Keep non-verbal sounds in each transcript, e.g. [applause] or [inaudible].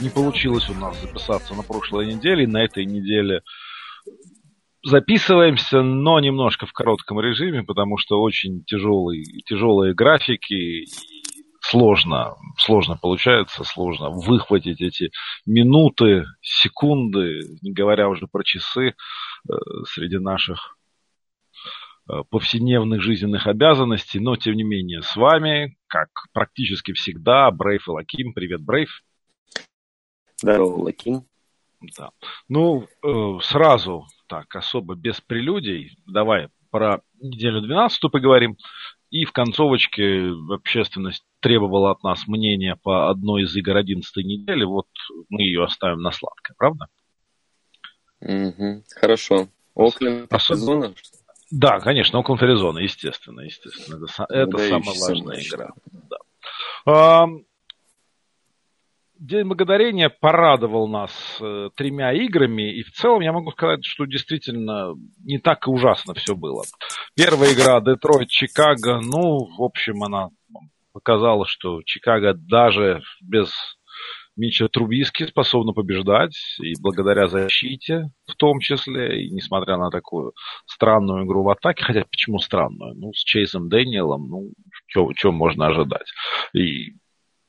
не получилось у нас записаться на прошлой неделе. На этой неделе записываемся, но немножко в коротком режиме, потому что очень тяжелые, тяжелые графики. И сложно, сложно получается, сложно выхватить эти минуты, секунды, не говоря уже про часы, э, среди наших э, повседневных жизненных обязанностей, но тем не менее с вами, как практически всегда, Брейв и Лаким. Привет, Брейв. Здорово, Лаким. Да. Ну, э, сразу так, особо без прелюдий, давай про неделю 12 поговорим. И в концовочке общественность требовала от нас мнения по одной из игр 11 недели. Вот мы ее оставим на сладкое, правда? Угу, хорошо. Окленд Аризона? Да, конечно, Окленд Аризона, естественно, естественно. Это, это самая важная игра. Да. День Благодарения порадовал нас э, тремя играми, и в целом я могу сказать, что действительно не так и ужасно все было. Первая игра Детройт-Чикаго, ну, в общем, она показала, что Чикаго даже без Мича Трубиски способна побеждать, и благодаря защите в том числе, и несмотря на такую странную игру в атаке, хотя почему странную? Ну, с Чейзом Дэниелом, ну, что можно ожидать? И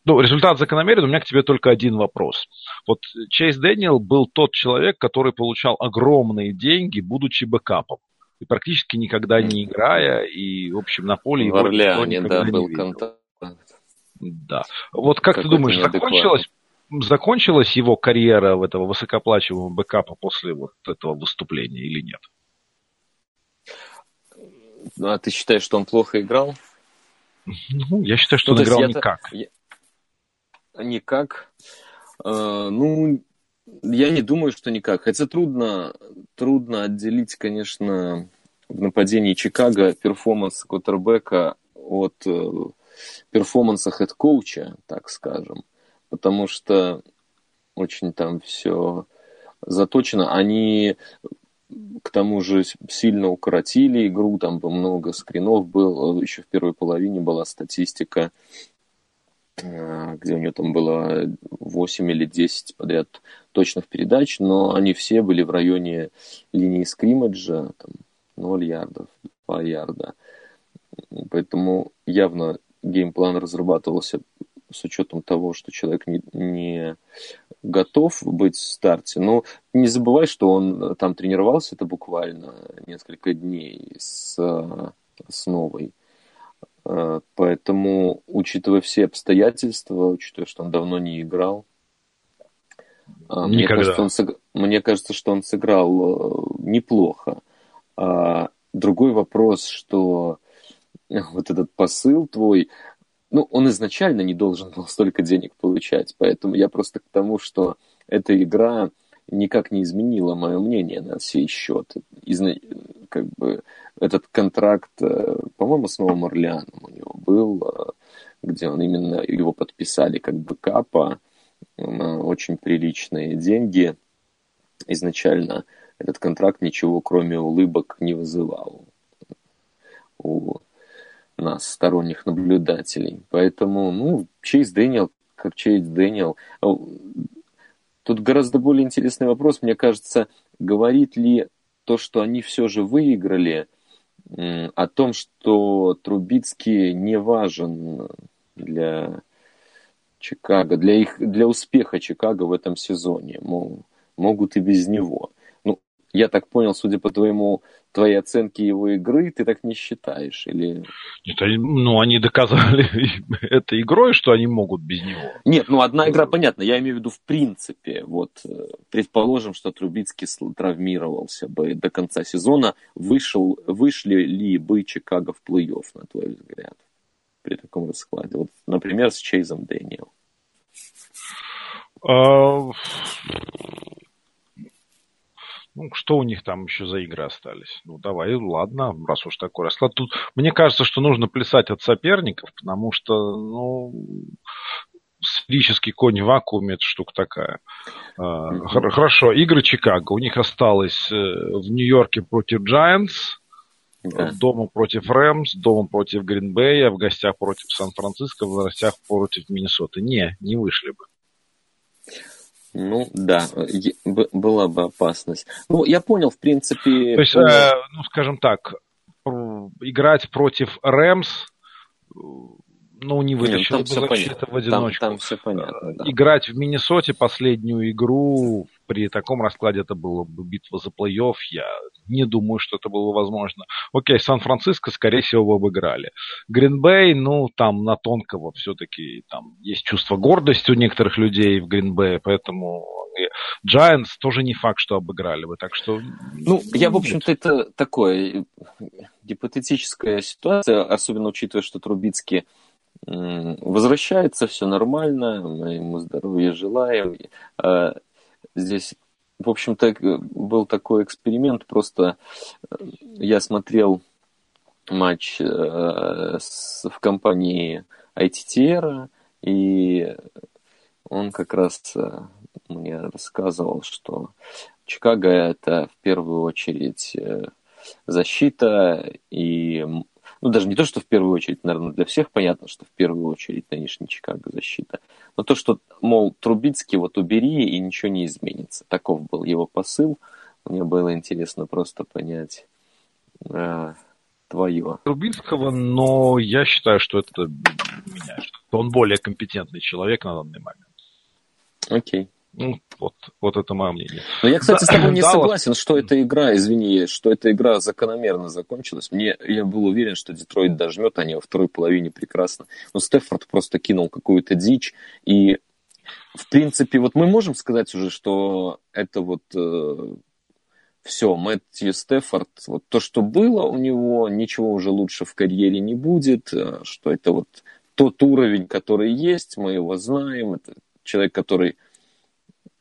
ну, результат закономерен, у меня к тебе только один вопрос. Вот Чейз Дэниел был тот человек, который получал огромные деньги, будучи бэкапом. И практически никогда не играя, и, в общем, на поле в его Орлеане, да, был контакт. Да. Вот как ты думаешь, закончилась, закончилась его карьера в этого высокоплачиваемого бэкапа после вот этого выступления или нет? Ну, а ты считаешь, что он плохо играл? Ну, я считаю, что ну, он играл никак. Я, Никак. Э, ну, я не думаю, что никак. Хотя трудно, трудно отделить, конечно, в нападении Чикаго performance квотербека от э, performance'а head coach'а, так скажем. Потому что очень там все заточено. Они к тому же сильно укоротили игру, там много скринов было, еще в первой половине была статистика где у нее там было 8 или 10 подряд точных передач, но они все были в районе линии скриммиджа, там 0 ярдов, 2 ярда. Поэтому явно геймплан разрабатывался с учетом того, что человек не, не готов быть в старте. Но не забывай, что он там тренировался, это буквально несколько дней с. Э, поэтому, учитывая все обстоятельства, учитывая, что он давно не играл, э, мне кажется, он сыг... мне кажется, что он сыграл э, неплохо. А другой вопрос, что вот этот посыл твой, ну, он изначально не должен был столько денег получать, поэтому я просто к тому, что эта игра никак не изменила мое мнение на сей счет. Изна... Как бы этот контракт, э, по-моему, с Новым Орлеаном у него был, э, где он именно его подписали как бы капа, очень приличные деньги. Изначально этот контракт ничего, кроме улыбок, не вызывал у нас, сторонних наблюдателей. Поэтому, ну, Чейз Дэниел, как Чейз Дэниел. Тут гораздо более интересный вопрос, мне кажется, говорит ли то, что они все же выиграли, о том, что Трубицкий не важен для Чикаго, для, их, для успеха Чикаго в этом сезоне. Мол, могут и без него. Ну, я так понял, судя по твоему твоей оценки его игры, ты так не считаешь? Или... Нет, ну, они доказали [laughs] этой игрой, что они могут без него. Нет, ну, одна игра, понятно. Я имею в виду в принципе. Вот, э, предположим, что Трубицкий травмировался бы до конца сезона. Вышел, вышли ли бы Чикаго в плей-офф, на твой взгляд, при таком раскладе? Вот, например, с Чейзом Дэниел. А, Ну, что у них там еще за игры остались? Ну, давай, ладно, раз уж такой расклад. Тут, мне кажется, что нужно плясать от соперников, потому что, ну, сферический конь в вакууме, это штука такая. Mm-hmm. Хорошо, игры Чикаго. У них осталось э, в Нью-Йорке против Giants, да. дома против Рэмс, дома против Гринбея, в гостях против Сан-Франциско, в гостях против Миннесоты. Не, не вышли бы. Ну, да, была бы опасность. Ну, я понял, в принципе... То есть, э, ну, скажем так, играть против Рэмс, ну, не вытащил Нет, бы защита в одиночку. Там, там все понятно, да. Играть в Миннесоте последнюю игру при таком раскладе это было бы битва за плей-офф. Я не думаю, что это было возможно. Окей, Сан-Франциско, скорее всего, бы обыграли. Гринбей, ну, там на тонкого все-таки там есть чувство гордости у некоторых людей в Гринбее, поэтому Giants тоже не факт, что обыграли бы, так что... Ну, я, в общем-то, это такое гипотетическая ситуация, особенно учитывая, что Трубицкий возвращается, все нормально, мы ему здоровья желаем. Здесь, в общем-то, был такой эксперимент, просто э, я смотрел матч э, в компании ITTR, и он как раз э, мне рассказывал, что Чикаго это в первую очередь защита и ну, даже не то, что в первую очередь, наверное, для всех понятно, что в первую очередь нынешний Чикаго защита, но то, что, мол, Трубицкий вот убери, и ничего не изменится. Таков был его посыл. Мне было интересно просто понять э, твое. Трубинского, но я считаю, что это меняет. Он более компетентный человек на данный момент. Окей. Ну, вот, вот это мое мнение. Но я, кстати, да, с тобой не согласен, что эта игра, извини, что эта игра закономерно закончилась. Мне, я был уверен, что Детройт дожмет, они во второй половине прекрасно. Но Стефорд просто кинул какую-то дичь. И, в принципе, вот мы можем сказать уже, что это вот э, все, Мэтью Стефорд, вот то, что было у него, ничего уже лучше в карьере не будет, э, что это вот тот уровень, который есть, мы его знаем, это человек, который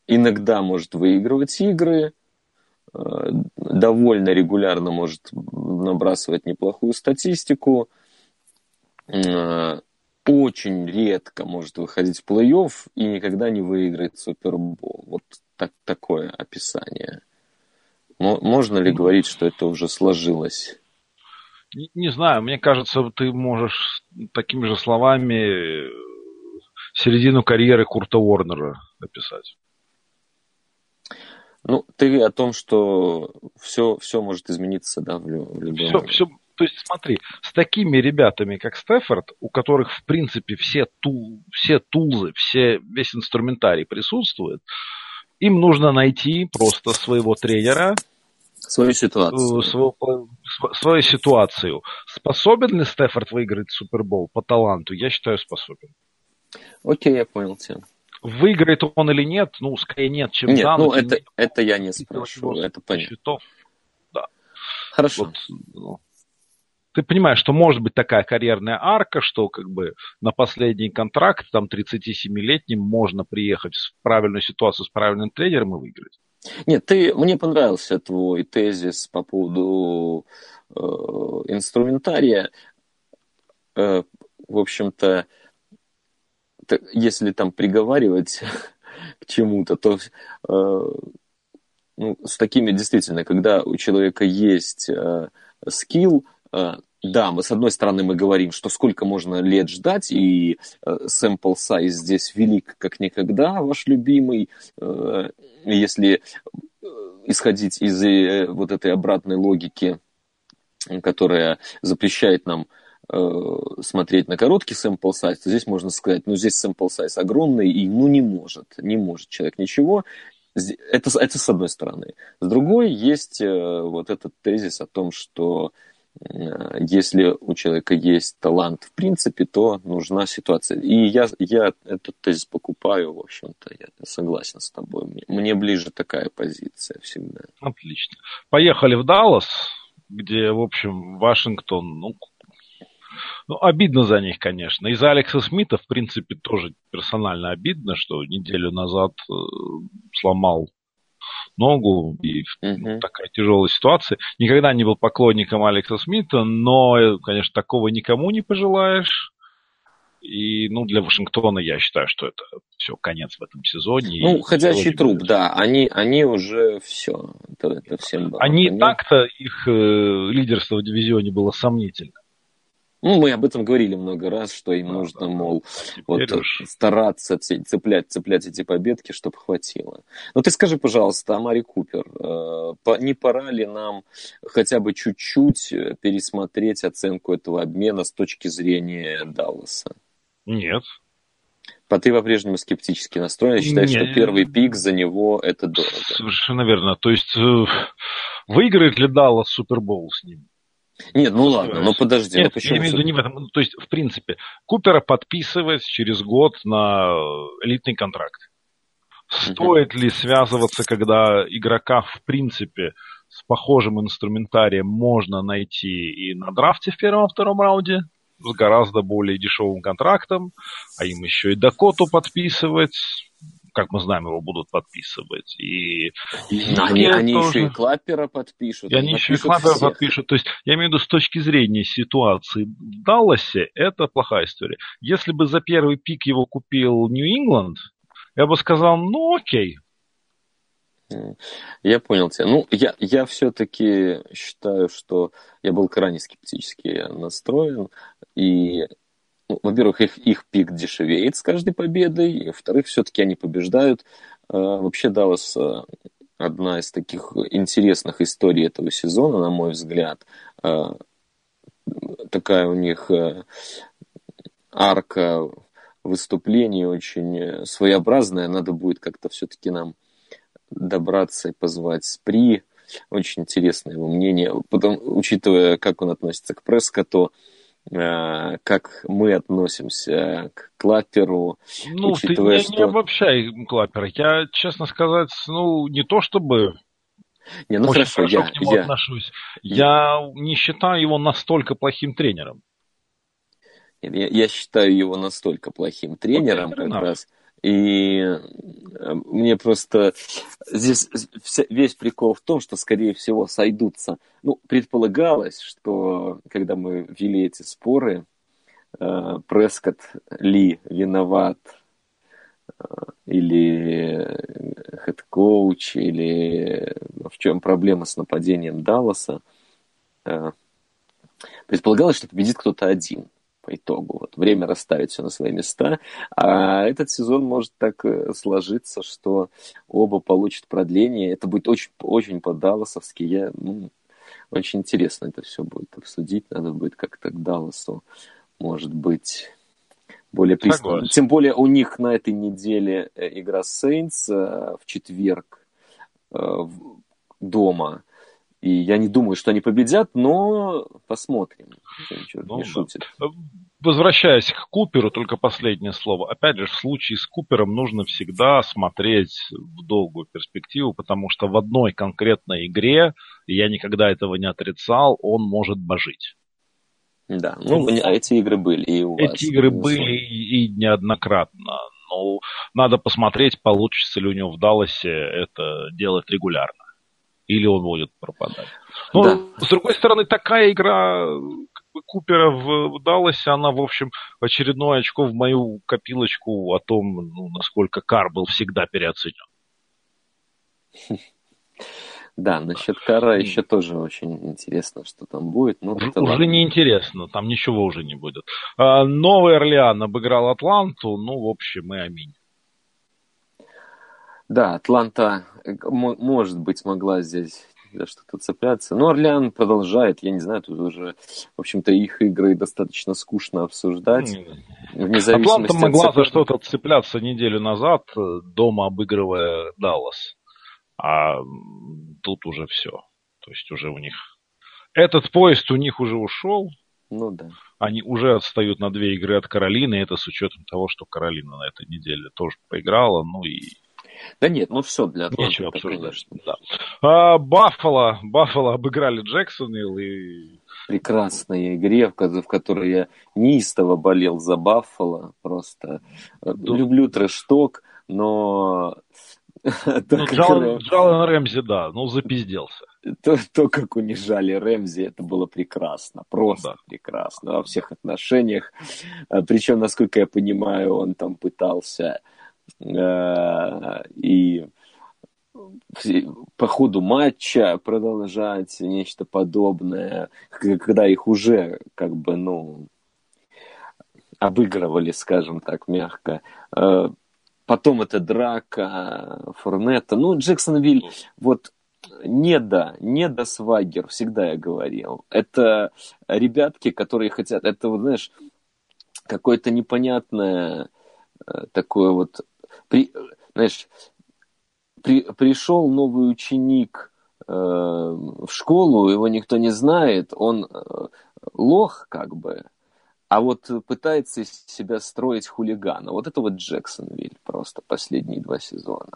иногда может выигрывать игры, э, довольно регулярно может набрасывать неплохую статистику, э, очень редко может выходить в плей-офф и никогда не выиграет Супербол. Вот так, такое описание. Можно ли говорить, что это уже сложилось? Не, знаю, мне кажется, ты можешь такими же словами середину карьеры Курта Уорнера описать. Ну, ты о том, что все, все может измениться, да, в, любом... Все, все, то есть смотри, с такими ребятами, как Стефорд, у которых, в принципе, все, тул, все тулзы, все, весь инструментарий присутствует, им нужно найти просто своего тренера, свою ситуацию. Свою, свою ситуацию. Способен ли Стефорд выиграть Супербол по таланту? Я считаю, способен. Окей, я понял тебя. Выиграет он или нет, ну, скорее нет, чем нет, за. Ну, это, это я не спрашиваю, это понятно. Счетов. Да. Хорошо. Вот, ну, ты понимаешь, что может быть такая карьерная арка, что как бы на последний контракт, там 37-летним, можно приехать в правильную ситуацию с правильным тренером и выиграть. Нет, ты, мне понравился твой тезис по поводу э, инструментария. Э, в общем-то, если там приговаривать [laughs] к чему-то, то э, ну, с такими действительно, когда у человека есть э, скилл, э, да, мы с одной стороны мы говорим, что сколько можно лет ждать, и э, sample size здесь велик как никогда, ваш любимый. Э, если э, исходить из э, вот этой обратной логики, которая запрещает нам смотреть на короткий sample size, то здесь можно сказать, ну здесь sample size огромный, и ну не может, не может человек ничего. Это, это с одной стороны. С другой есть э, вот этот тезис о том, что э, если у человека есть талант в принципе, то нужна ситуация. И я, я этот тезис покупаю, в общем-то, я согласен с тобой. Мне, мне ближе такая позиция всегда. Отлично. Поехали в Даллас, где, в общем, Вашингтон, ну, ну, обидно за них, конечно. И за Алекса Смита, в принципе, тоже персонально обидно, что неделю назад э, сломал ногу, и uh-huh. такая тяжелая ситуация. Никогда не был поклонником Алекса Смита, но, конечно, такого никому не пожелаешь. И, ну, для Вашингтона я считаю, что это все, конец в этом сезоне. Ну, ходячий труп, да. Они, они уже все. Это, это всем было. Они так-то, их э, лидерство в дивизионе было сомнительно. Ну, мы об этом говорили много раз, что им нужно, мол, вот уж... стараться цеплять, цеплять эти победки, чтобы хватило. Но ты скажи, пожалуйста, Амари Купер, э, не пора ли нам хотя бы чуть-чуть э, пересмотреть оценку этого обмена с точки зрения Далласа? Нет. А ты по-прежнему скептически настроен. Считаешь, что первый пик за него это дорого. Совершенно верно. То есть э, выиграет ли Даллас Супербоул с ним? Нет, ну ладно, ну подожди. Нет, ну я имею в виду не в этом. То есть, в принципе, Купера подписывать через год на элитный контракт. Стоит ли связываться, когда игрока, в принципе, с похожим инструментарием можно найти и на драфте в первом-втором раунде, с гораздо более дешевым контрактом, а им еще и Дакоту подписывать, как мы знаем, его будут подписывать. И, и они, они тоже... еще и Клаппера подпишут. И они еще и Клаппера всех. подпишут. То есть, я имею в виду, с точки зрения ситуации в Далласе, это плохая история. Если бы за первый пик его купил Нью-Ингланд, я бы сказал, ну окей, я понял тебя. Ну, я, я все-таки считаю, что я был крайне скептически настроен. И во-первых, их, их пик дешевеет с каждой победой, во-вторых, все-таки они побеждают. А, вообще Даллас а, одна из таких интересных историй этого сезона, на мой взгляд. А, такая у них арка выступлений очень своеобразная. Надо будет как-то все-таки нам добраться и позвать Спри. Очень интересное его мнение. Потом, учитывая, как он относится к Прескоту, Э, как мы относимся к клаперу. Ну, учитывая, ты не, что... не обобщай клапера. Я, честно сказать, ну, не то чтобы не, ну Очень хорошо, я, к нему я... отношусь. Я не считаю его настолько плохим тренером. Я, я считаю его настолько плохим тренером, вот как раз. И э, мне просто здесь весь прикол в том, что, скорее всего, сойдутся. Ну, предполагалось, что когда мы вели эти споры, э, Прескотт ли виноват э, или head coach, или в чем проблема с нападением Далласа, предполагалось, что победит кто-то один по итогу. Вот время расставить все на свои места. А этот сезон может так э, сложиться, что оба получат продление. Это будет очень, очень по-далласовски. Я, ну, очень интересно это все будет обсудить. Надо будет как-то к Далласу, может быть, более пристально. Тем более у них на этой неделе э, игра Сейнс э, в четверг дома. И я не думаю, что они победят, но посмотрим. Черт ну, не шутит. Да. Возвращаясь к Куперу, только последнее слово. Опять же, в случае с Купером нужно всегда смотреть в долгую перспективу, потому что в одной конкретной игре, и я никогда этого не отрицал, он может божить. Да, ну, ну эти игры были и у эти вас. Эти игры были и, и неоднократно. Но надо посмотреть, получится ли у него в Далласе это делать регулярно или он будет пропадать. Но, да. с другой стороны, такая игра Купера в Далласе, она, в общем, очередное очко в мою копилочку о том, ну, насколько Кар был всегда переоценен. [laughs] Да, насчет Кара еще тоже очень интересно, что там будет. Ну, уже ладно. не интересно, там ничего уже не будет. А, Новый Орлеан обыграл Атланту, ну, в общем, и аминь. Да, Атланта, э, может быть, могла здесь за что-то цепляться. Но Орлеан продолжает, я не знаю, тут уже, в общем-то, их игры достаточно скучно обсуждать. Атланта могла за что-то цепляться неделю назад, э, дома обыгрывая Даллас. А тут уже все. То есть уже у них... Этот поезд у них уже ушел. Ну да. Они уже отстают на две игры от Каролины, это с учетом того, что Каролина на этой неделе тоже поиграла, ну и да нет, ну все для Атланты. Нечего обсуждать. Да. А, Баффало, Баффало обыграли Джексонвилл и... Прекрасная игре, в которой я неистово болел за Баффало. Просто да. люблю трэшток, но [laughs] Ну, Джалан, Джалан Рэмзи, да, ну, запизделся. То, то, как унижали Рэмзи, это было прекрасно, просто да. прекрасно во всех отношениях. А, Причем, насколько я понимаю, он там пытался э, и по ходу матча продолжать нечто подобное, когда их уже как бы, ну, обыгрывали, скажем так, мягко. Э, потом это драка Форнета. Ну, Джексонвиль, вот не до, не до свагер, всегда я говорил. Это ребятки, которые хотят, это, вот, знаешь, какое-то непонятное э, такое вот, при, знаешь, при, пришел новый ученик э, в школу, его никто не знает, он э, лох как бы, а вот пытается из себя строить хулигана. Вот это вот Джексонвиль просто последние два сезона.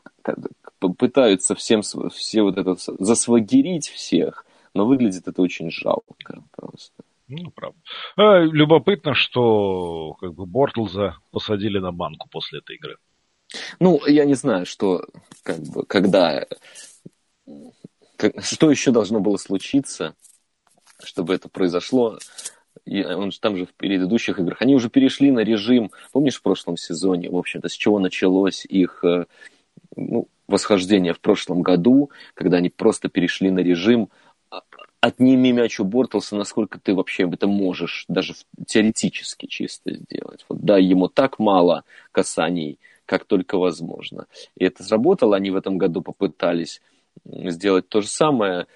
Пытаются всем все вот это засвагерить всех, но выглядит это очень жалко просто. Ну, правда. А, любопытно, что как бы Бортлза посадили на банку после этой игры. Ну, я не знаю, что, как бы, когда, как, что еще должно было случиться, чтобы это произошло. И он же там же в предыдущих играх. Они уже перешли на режим, помнишь, в прошлом сезоне, в общем-то, с чего началось их э, ну, восхождение в прошлом году, когда они просто перешли на режим а, отними мяч у Бортлса, насколько ты вообще это можешь, даже теоретически чисто сделать. Вот дай ему так мало касаний, как только возможно. И это сработало, они в этом году попытались сделать то же самое,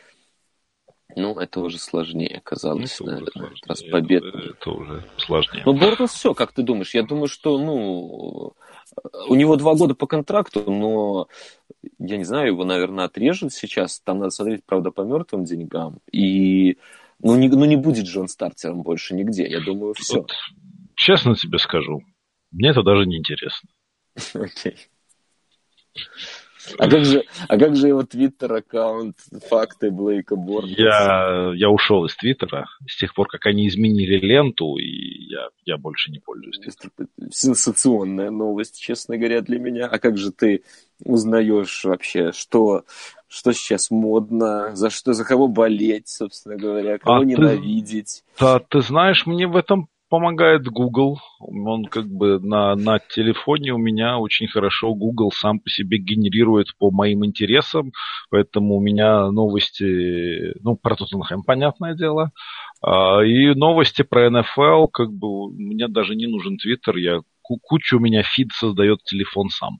ну, это уже сложнее оказалось, это наверное, сложнее. раз побед. Это, это уже сложнее. Ну, Бортлс все, как ты думаешь? Я думаю, что, ну, у него два года по контракту, но, я не знаю, его, наверное, отрежут сейчас. Там надо смотреть, правда, по мертвым деньгам. И, ну, не, ну, не будет же он стартером больше нигде. Я думаю, все. Вот, честно тебе скажу, мне это даже не интересно. Окей. А как же, а как же его твиттер-аккаунт «Факты Блейка Борнса»? Я, я ушел из твиттера с тех пор, как они изменили ленту, и я, я больше не пользуюсь твиттером. Сенсационная новость, честно говоря, для меня. А как же ты узнаешь вообще, что, что сейчас модно, за что, за кого болеть, собственно говоря, кого а ненавидеть? Ты, да, ты знаешь, мне в этом помогает Google. Он как бы на, на телефоне у меня очень хорошо Google сам по себе генерирует по моим интересам, поэтому у меня новости, ну, про Тоттенхэм, понятное дело, а, и новости про НФЛ, как бы мне даже не нужен Твиттер, я кучу у меня фид создает телефон сам.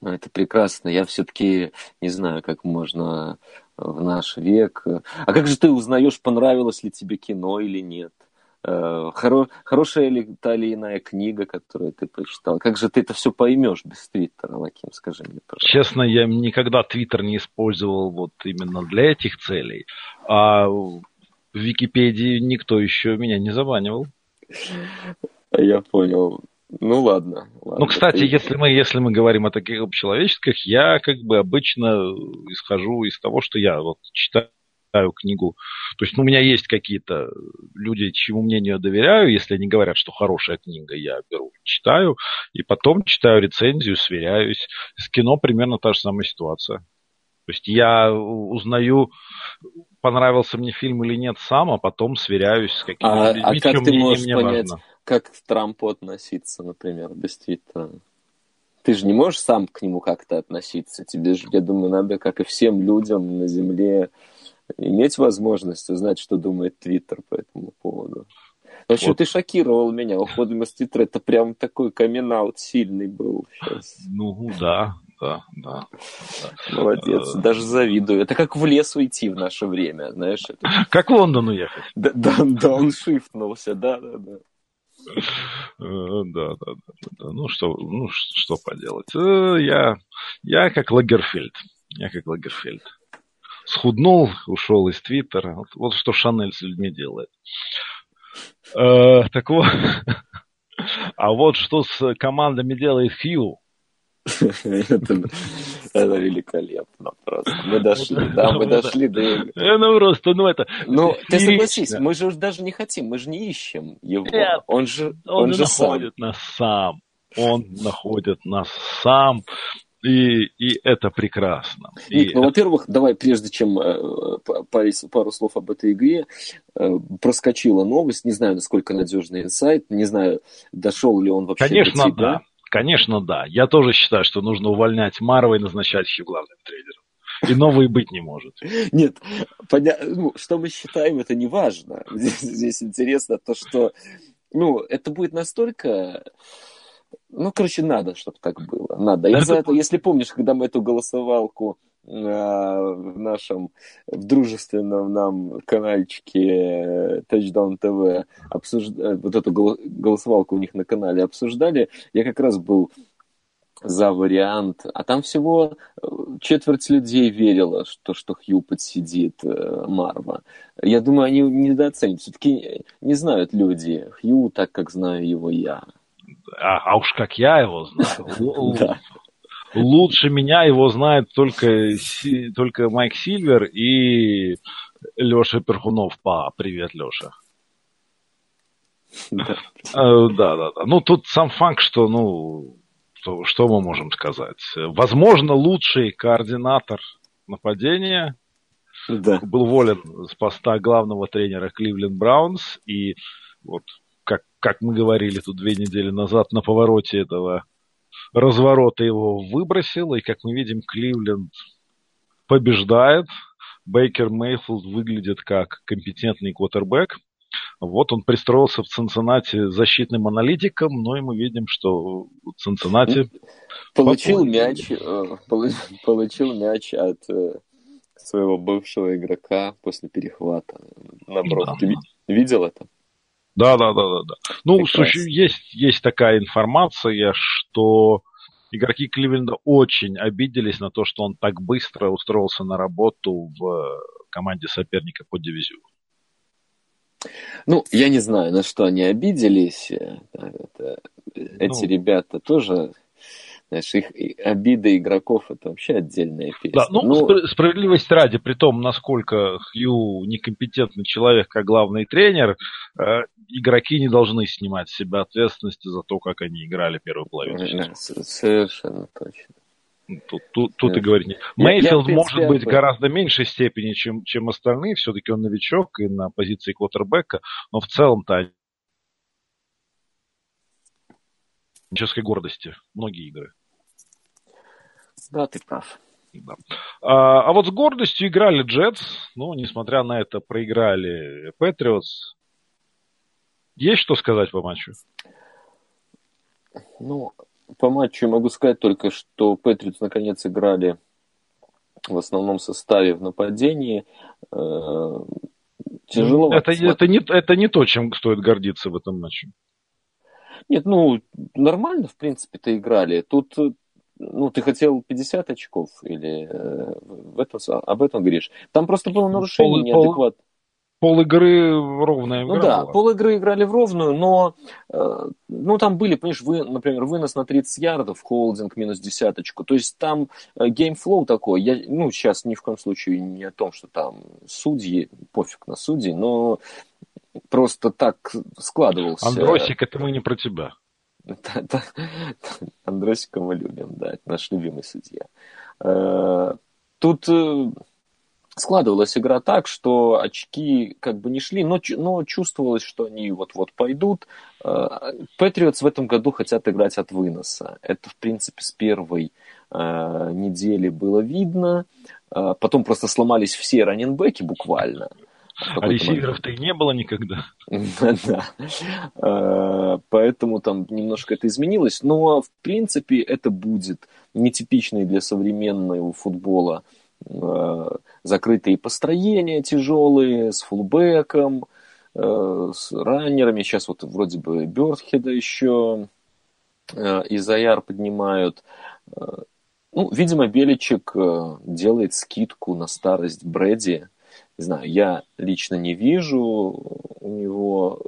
Ну, это прекрасно. Я все-таки не знаю, как можно в наш век. А как же ты узнаешь, понравилось ли тебе кино или нет? Э, хоро, хорошая ли та или иная книга, которую ты прочитал? Как же ты это все поймешь без Твиттера, Лаким, скажи мне, пожалуйста. Честно, я никогда Твиттер не использовал вот именно для этих целей. А в Википедии никто еще меня не забанивал. Я понял. Ну ладно. ладно. Ну, кстати, если мы, если мы говорим о таких общечеловеческих, я как бы обычно исхожу из того, что я вот читаю читаю книгу. То есть ну, у меня есть какие-то люди, чьему мнению доверяю. Если они говорят, что хорошая книга, я беру, читаю. И потом читаю рецензию, сверяюсь. С кино примерно та же самая ситуация. То есть я узнаю, понравился мне фильм или нет сам, а потом сверяюсь с какими-то а, людьми, а как ты можешь мне понять, важно. как к Трампу относиться, например, действительно? Ты же не можешь сам к нему как-то относиться. Тебе же, я думаю, надо, как и всем людям на Земле, иметь возможность узнать, что думает Твиттер по этому поводу. В общем, вот. ты шокировал меня уходом из Твиттера. Это прям такой камин сильный был сейчас. Ну, да, да, да. Молодец, а... даже завидую. Это как в лес уйти в наше время, знаешь. Это... [laughs] Как в Лондон уехать. Да, да, да, он шифтнулся, да, да, да. Да, да, да, да. Ну что, ну что поделать? Э, я, я как Лагерфельд. Я как Лагерфельд схуднул, ушел из Твиттера. Вот, вот что Шанель с людьми делает. Э, так вот. [laughs] А вот что с командами делает Хью. [laughs] это, великолепно просто. Мы дошли, да, мы дошли до... Э, ну просто, ну это... Ну, ты согласись, мы же даже не хотим, мы же не ищем его. Он же, он, же находит нас сам. Он находит нас сам И, и это прекрасно. Ник, ну, это... во-первых, давай, прежде чем э, пару, пару слов об этой игре, э, проскочила новость, не знаю, насколько надежный инсайт, не знаю, дошел ли он вообще Конечно, до тебя. да. Конечно, да. Я тоже считаю, что нужно увольнять Марва и назначать еще главным тренером. И новый быть не может. Нет, поня... ну, что мы считаем, это не важно. [laughs] Здесь, здесь интересно то, что ну, это будет настолько ну, короче, надо, чтобы так было. Надо. Я за это, если помнишь, когда мы эту голосовалку э, в нашем в дружественном нам каналчике Touchdown TV обсуждали, вот эту голосовалку у них на канале обсуждали, я как раз был за вариант, а там всего э, четверть людей верила, что, что Хью подсидит э, Марва. Я думаю, они недооценят. Все-таки не знают люди Хью так, как знаю его я а, а уж как я его знаю, [laughs] лучше меня его знает только, только Майк Сильвер и Леша Перхунов. Па, привет, Леша. Да. Э, да, да, да. Ну, тут сам факт, что, ну, что, что мы можем сказать? Возможно, лучший координатор нападения да. был волен с поста главного тренера Кливленд Браунс, и вот как, как мы говорили тут две недели назад, на повороте этого разворота его выбросил, и, как мы видим, Кливленд побеждает. Бейкер Мейфилд выглядит как компетентный квотербек. Вот он пристроился в Цинциннати защитным аналитиком, но и мы видим, что Цинциннати... Получил мяч, э, получил мяч от э, своего бывшего игрока после перехвата на брод. Да. Ты видел это? Да, да, да, да, да. Ну, слушай, есть, есть такая информация, что игроки Кливленда очень обиделись на то, что он так быстро устроился на работу в команде соперника по дивизиону. Ну, я не знаю, на что они обиделись. Это, эти ну, ребята тоже знаешь, их обиды игроков это вообще отдельная песня. Да, ну, ну, справедливость ради, при том, насколько Хью некомпетентный человек, как главный тренер, э, игроки не должны снимать с себя ответственности за то, как они играли первую половину. Да, совершенно точно. Тут, тут, тут и говорить нет. Мейфилд может быть гораздо меньшей степени, чем, чем остальные. Все-таки он новичок и на позиции квотербека. Но в целом-то человеческой гордости многие игры. Да, ты прав. Да. А, а вот с гордостью играли Джетс, ну, несмотря на это, проиграли Патриотс. Есть что сказать по матчу? Ну, по матчу могу сказать только, что Патриотс наконец играли в основном составе в нападении. Э, тяжело. Это, это, не, это не то, чем стоит гордиться в этом матче. Нет, ну, нормально, в принципе-то играли. Тут ну, ты хотел 50 очков или э, в этом, об этом говоришь? Там просто было нарушение пол, неадекватно. Пол, пол игры ровная игра Ну да, была. пол игры играли в ровную, но э, ну там были, понимаешь, вы, например, вынос на 30 ярдов, холдинг минус десяточку. То есть там э, game flow такой. Я, ну, сейчас ни в коем случае не о том, что там судьи, пофиг на судьи, но просто так складывался. Андросик, это мы не про тебя. Андросика мы любим, да, это наш любимый судья. Э, тут э, складывалась игра так, что очки как бы не шли, но, но чувствовалось, что они вот-вот пойдут. Патриотс в этом году хотят играть от выноса. Это, в принципе, с первой э, недели было видно. Потом просто сломались все раненбеки буквально. А ресиверов-то и не было никогда. Да. А, поэтому там немножко это изменилось. Но, в принципе, это будет нетипичный для современного футбола а, закрытые построения тяжелые, с фулбеком, а, с раннерами. Сейчас вот вроде бы Бёрдхеда еще и Заяр поднимают. Ну, видимо, Беличек делает скидку на старость Брэди, не знаю, я лично не вижу у него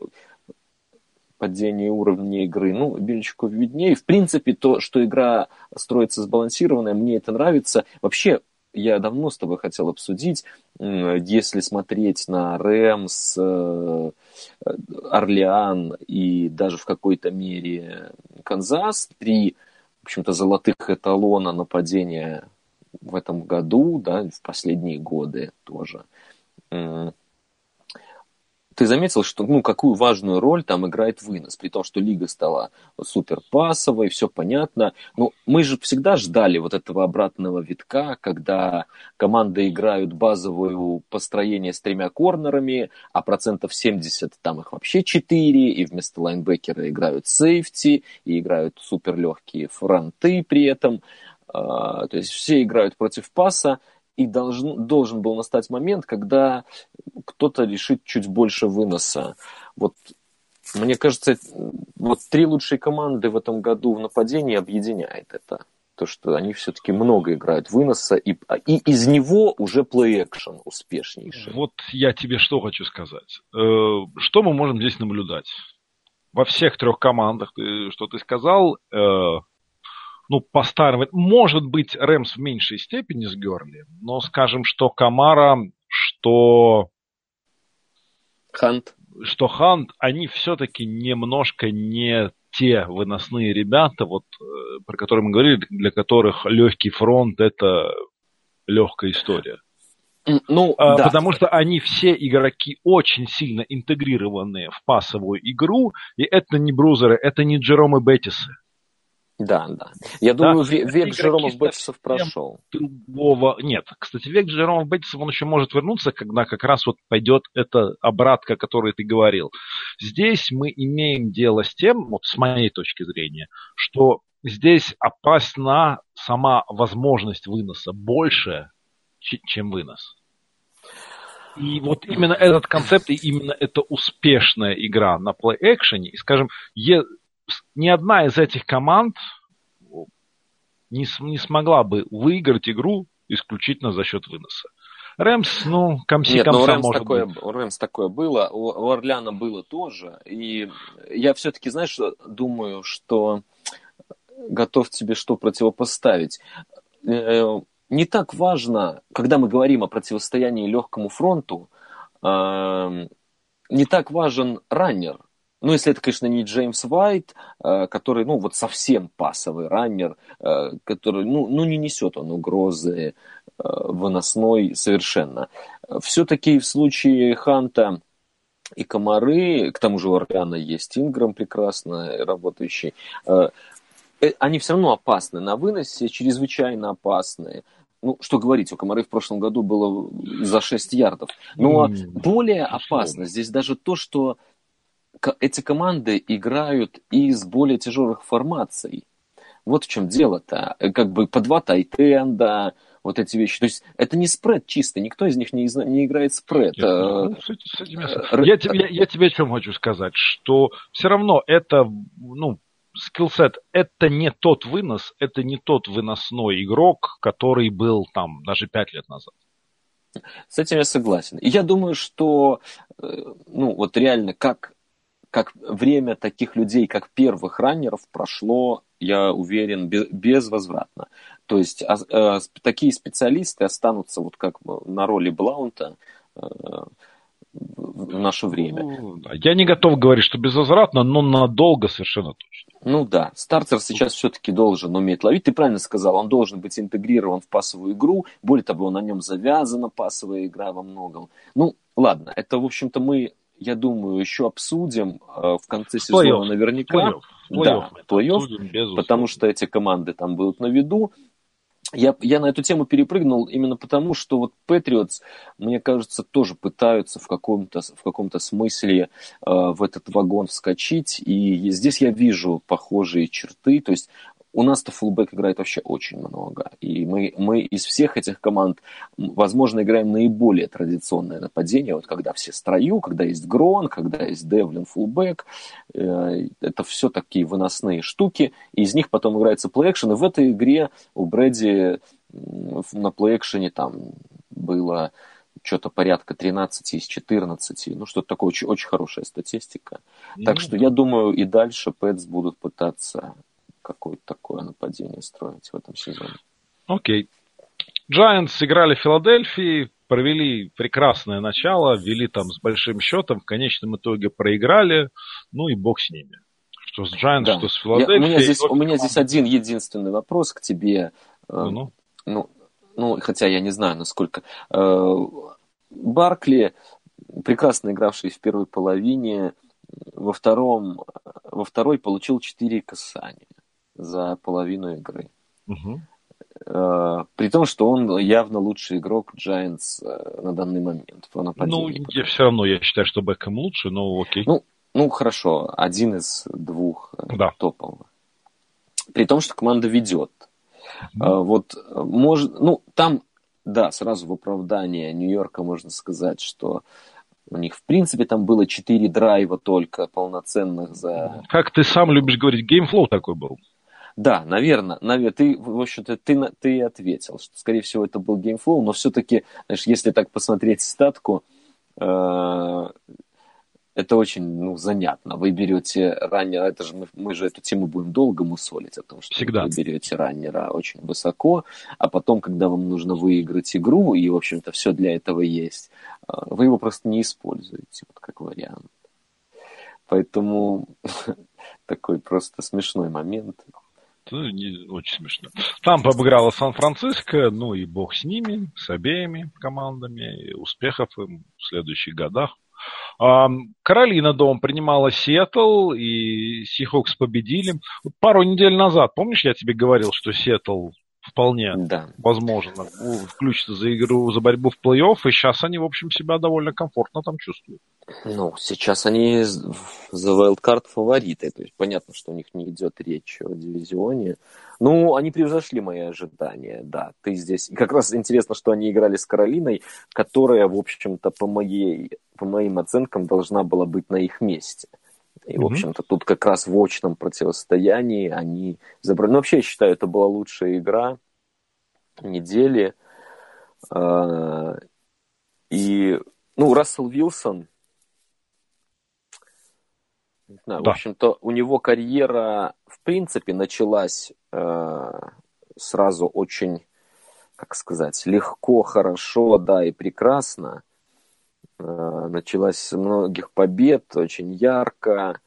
падение уровня игры. Ну, Бельчику виднее. В принципе, то, что игра строится сбалансированная, мне это нравится. Вообще, я давно с тобой хотел обсудить, если смотреть на Рэмс, э, Орлеан и даже в какой-то мере Канзас, три в общем-то, золотых эталона нападения в этом году, да, в последние годы тоже ты заметил, что, ну, какую важную роль там играет вынос, при том, что лига стала супер пасовой, все понятно. Ну, мы же всегда ждали вот этого обратного витка, когда команды играют базовую построение с тремя корнерами, а процентов 70 там их вообще 4, и вместо лайнбекера играют сейфти, и играют супер легкие фронты при этом. Uh, то есть все играют против паса, и должен, должен был настать момент, когда кто-то решит чуть больше выноса. Вот мне кажется, вот три лучшие команды в этом году в нападении объединяет это. То, что они все-таки много играют выноса, и, и из него уже плей-экшен успешнейший. Вот я тебе что хочу сказать. Э, что мы можем здесь наблюдать? Во всех трех командах, что ты сказал, э, ну, по старым, может быть, Рэмс в меньшей степени с Герли, но скажем, что Камара, что... Хант. Что Хант, они все-таки немножко не те выносные ребята, вот, э, про которые мы говорили, для которых легкий фронт это легкая история. Ну, а, да. Потому что они все игроки очень сильно интегрированные в пасовую игру, и это не Брузеры, это не Джеромы Беттисы. Да, да. Я да, думаю, век, век Джеромов Беттисов прошел. Другого... Нет, кстати, век Джеромов Беттисов, он еще может вернуться, когда как раз вот пойдет эта обратка, о которой ты говорил. Здесь мы имеем дело с тем, вот с моей точки зрения, что здесь опасна сама возможность выноса больше, чем вынос. И вот именно этот концепт и именно эта успешная игра на плей-экшене, и, скажем, ни одна из этих команд не, не смогла бы выиграть игру исключительно за счет выноса. Рэмс, ну, комси Нет, ну, Рэмс может такое, быть. У Рэмс такое было, у, у Орляна было тоже. И я все-таки, знаешь, думаю, что готов тебе что противопоставить. Э, не так важно, когда мы говорим о противостоянии легкому фронту, э, не так важен раннер, ну, если это, конечно, не Джеймс Уайт, э, который, ну, вот совсем пасовый раннер, э, который, ну, ну не несет он угрозы э, выносной совершенно. Все-таки в случае Ханта и Комары, к тому же у Орлеана есть Инграм прекрасно работающий, они все равно опасны на выносе, чрезвычайно опасны. Ну, что говорить, у Комары в прошлом году было за 6 ярдов. Но mm, более опасно здесь даже то, что эти команды играют из более тяжелых формаций. Вот в чем дело-то. Как бы по два тайтенда, вот эти вещи. То есть это не спред чисто, никто из них не, не играет спред. Нет, ну, с, с этим я, я, тебе, я тебе о чем хочу сказать, что все равно это, ну, скиллсет это не тот вынос, это не тот выносной игрок, который был там даже пять лет назад. С этим я согласен. И я думаю, что, э, ну, вот реально, как как время таких людей, как первых раннеров, прошло, я уверен, безвозвратно. То есть а, а, такие специалисты останутся вот как на роли Блаунта э, в наше время. Ну, я не готов говорить, что безвозвратно, но надолго совершенно точно. Ну да, стартер сейчас все-таки должен уметь ловить. Ты правильно сказал, он должен быть интегрирован в пасовую игру. Более того, на нем завязана пасовая игра во многом. Ну, ладно, это, в общем-то, мы я думаю, еще обсудим э, в конце сезона наверняка. Плей-офф. Да, плей-офф, потому что эти команды там будут на виду. Я, я на эту тему перепрыгнул именно потому, что вот Патриотс, мне кажется, тоже пытаются в каком-то, в каком-то смысле э, в этот вагон вскочить. И здесь я вижу похожие черты. То есть у нас-то фулбэк играет вообще очень много. И мы, мы из всех этих команд, возможно, играем наиболее традиционное нападение. Вот когда все строю, когда есть Грон, когда есть Девлин фулбэк. Э, это все такие выносные штуки. И из них потом играется плей-экшен. И в этой игре у Брэди на плей-экшене там было что-то порядка 13 из 14. Ну, что-то такое очень, очень хорошая статистика. Ну, так что я думаю, и дальше Пэтс будут пытаться какое-то такое нападение строить в этом сезоне. Окей. Giants сыграли в Филадельфии, провели прекрасное начало, вели там с большим счетом, в конечном итоге проиграли, ну и бог с ними. что с Giants, да. что с Филадельфией. у меня, здесь, у меня здесь один единственный вопрос к тебе. Ну, ну. ну, ну хотя я не знаю, насколько... Баркли, прекрасно игравший в первой половине, во, втором, во второй получил 4 касания за половину игры. Угу. При том, что он явно лучший игрок Giants э, на данный момент по нападению. Ну, я все равно я считаю, что Бекхэм лучше, но окей. Ну, ну хорошо, один из двух э, да. топовых. При том, что команда ведет. Mm-hmm. Вот, может, ну, там, да, сразу в оправдание Нью-Йорка можно сказать, что у них, в принципе, там было четыре драйва только полноценных за... Как ты сам любишь говорить, game flow такой был. Да, наверное, наверное, ты, в общем-то, ты, ты ответил, что, скорее всего, это был game flow, но все-таки, знаешь, если так посмотреть статку, э, это очень ну, занятно. Вы берете раннера, это же мы, мы же эту тему будем долго мусолить о том, что Всегда. вы берете раннера очень высоко, а потом, когда вам нужно выиграть игру, и, в общем-то, все для этого есть, э, вы его просто не используете, вот как вариант. Поэтому [laughs] такой просто смешной момент. Ну, не, очень смешно. Там обыграла Сан-Франциско, ну и бог с ними, с обеими командами, и успехов им в следующих годах. Каролина дом принимала Сиэтл, и Сихокс победили. Пару недель назад, помнишь, я тебе говорил, что Сиэтл вполне да. возможно включится за игру, за борьбу в плей-офф, и сейчас они, в общем, себя довольно комфортно там чувствуют. Ну, сейчас они за wildcard фавориты, то есть понятно, что у них не идет речь о дивизионе. Ну, они превзошли мои ожидания, да. Ты здесь... И как раз интересно, что они играли с Каролиной, которая, в общем-то, по, моей, по моим оценкам должна была быть на их месте. И, mm-hmm. в общем-то, тут как раз в очном противостоянии они забрали. Ну, вообще, я считаю, это была лучшая игра недели. А, и, ну, Рассел Вилсон, не знаю, да. в общем-то, у него карьера, в принципе, началась э, сразу очень, как сказать, легко, хорошо, да, и прекрасно. Э, началась с многих побед, очень ярко.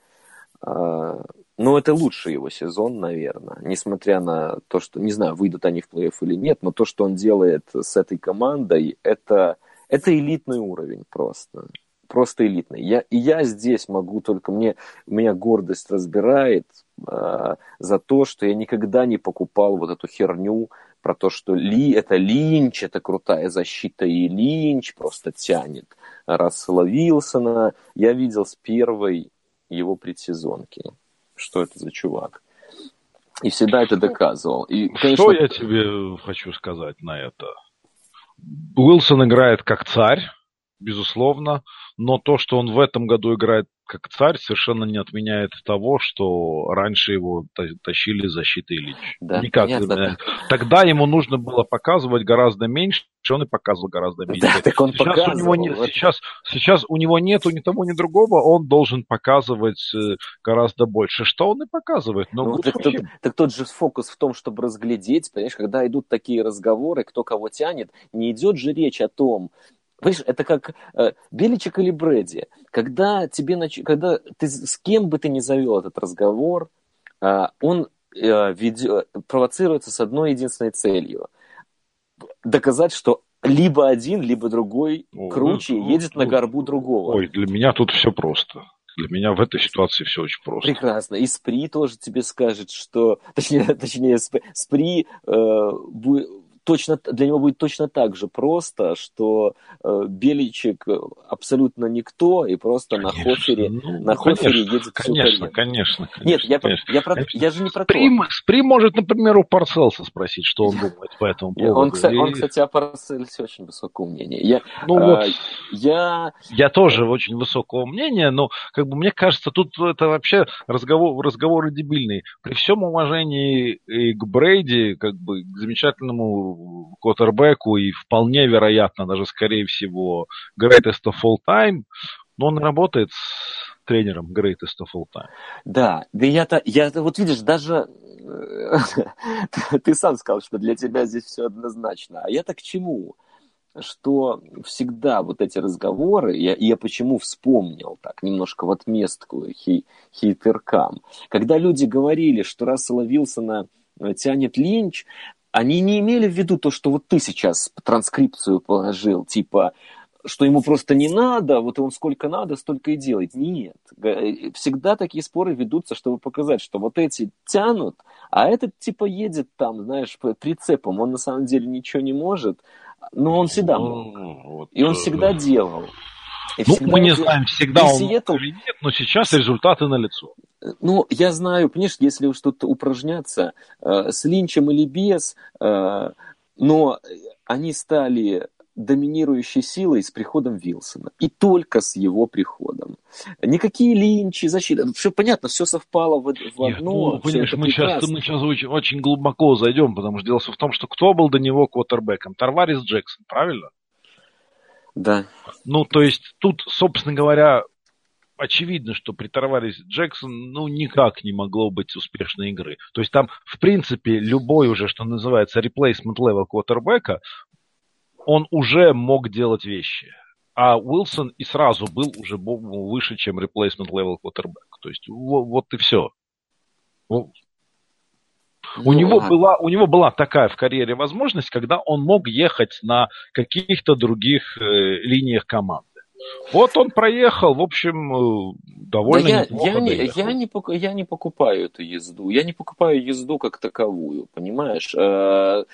Э, но это лучший его сезон, наверное. Несмотря на то, что, не знаю, выйдут они в плей-офф или нет, но то, что он делает с этой командой, это, это элитный уровень просто. Просто элитный. Я, и я здесь могу только, мне, меня гордость разбирает э, за то, что я никогда не покупал вот эту херню про то, что Ли, это Линч, это крутая защита, и Линч просто тянет Рассела Вилсона. Я видел с первой его предсезонки, что это за чувак. И всегда это доказывал. И, конечно... Что я тебе хочу сказать на это? Уилсон играет как царь, безусловно, но то, что он в этом году играет как царь, совершенно не отменяет того, что раньше его тащили защиты Ильич. Да, Никак. Понятно. Тогда ему нужно было показывать гораздо меньше, он и показывал гораздо меньше. Да, так он сейчас, у него не, сейчас, сейчас у него нету ни того, ни другого, он должен показывать э, гораздо больше. Что он и показывает. Но ну, так, тот, так тот же фокус в том, чтобы разглядеть, понимаешь, когда идут такие разговоры, кто кого тянет, не идет же речь о том, Понимаешь, это как э, Беличек или Брэди. Когда, тебе нач... когда ты с кем бы ты ни завел этот разговор, э, он э, ведё... провоцируется с одной единственной целью. Доказать, что либо один, либо другой О, круче ну, едет ну, на горбу другого. Ой, для меня тут все просто. Для меня в этой ситуации все очень просто. Прекрасно. И Спри тоже тебе скажет, что... Точнее, [laughs] точнее Спри э, будет точно, для него будет точно так же просто, что э, Беличек абсолютно никто, и просто конечно, на хофере, ну, на хофере едет конечно, конечно, конечно. Нет, я, конечно. Я, про, я же не про Спри, то. Спри может, например, у Парселса спросить, что он думает по этому поводу. Он, кстати, и... он, кстати о Парселсе очень высокого мнения. Я, ну, а, вот, я... я тоже очень высокого мнения, но как бы мне кажется, тут это вообще разговор, разговоры дебильные. При всем уважении и к Брейди, как бы к замечательному квотербеку и вполне вероятно, даже скорее всего, greatest of all time, но он работает с тренером greatest of all time. Да, да я-то, я вот видишь, даже [laughs] ты сам сказал, что для тебя здесь все однозначно. А я-то к чему? что всегда вот эти разговоры, я, я почему вспомнил так, немножко в отместку хей, хейтеркам, когда люди говорили, что Рассела Вилсона э, тянет Линч, они не имели в виду то, что вот ты сейчас транскрипцию положил, типа, что ему просто не надо, вот он сколько надо, столько и делает. Нет. Э, всегда такие споры ведутся, чтобы показать, что вот эти тянут, а этот типа едет там, знаешь, прицепом, он на самом деле ничего не может, но он всегда мог. Вот, и он всегда делал. И ну, мы не знаем, всегда он Сиэтл... или нет, но сейчас результаты налицо. Ну, я знаю, понимаешь, если уж тут упражняться э, с Линчем или без, э, но они стали доминирующей силой с приходом Вилсона. И только с его приходом. Никакие линчи, защиты. Все понятно, все совпало в, в одно. Нет, ну, понимаешь, мы сейчас, мы сейчас очень, очень глубоко зайдем, потому что дело в том, что кто был до него квотербеком? Тарварис Джексон, правильно? Да. Ну, то есть тут, собственно говоря, очевидно, что при Тарварис Джексон, ну, никак не могло быть успешной игры. То есть там, в принципе, любой уже, что называется, replacement level квотербека, он уже мог делать вещи. А Уилсон и сразу был уже выше, чем replacement level quarterback. То есть вот, вот и все. У, ну, него была, у него была такая в карьере возможность, когда он мог ехать на каких-то других э, линиях команды. Вот он проехал, в общем, э, довольно да я, я, не, я, не, я не покупаю эту езду. Я не покупаю езду как таковую, понимаешь? Э,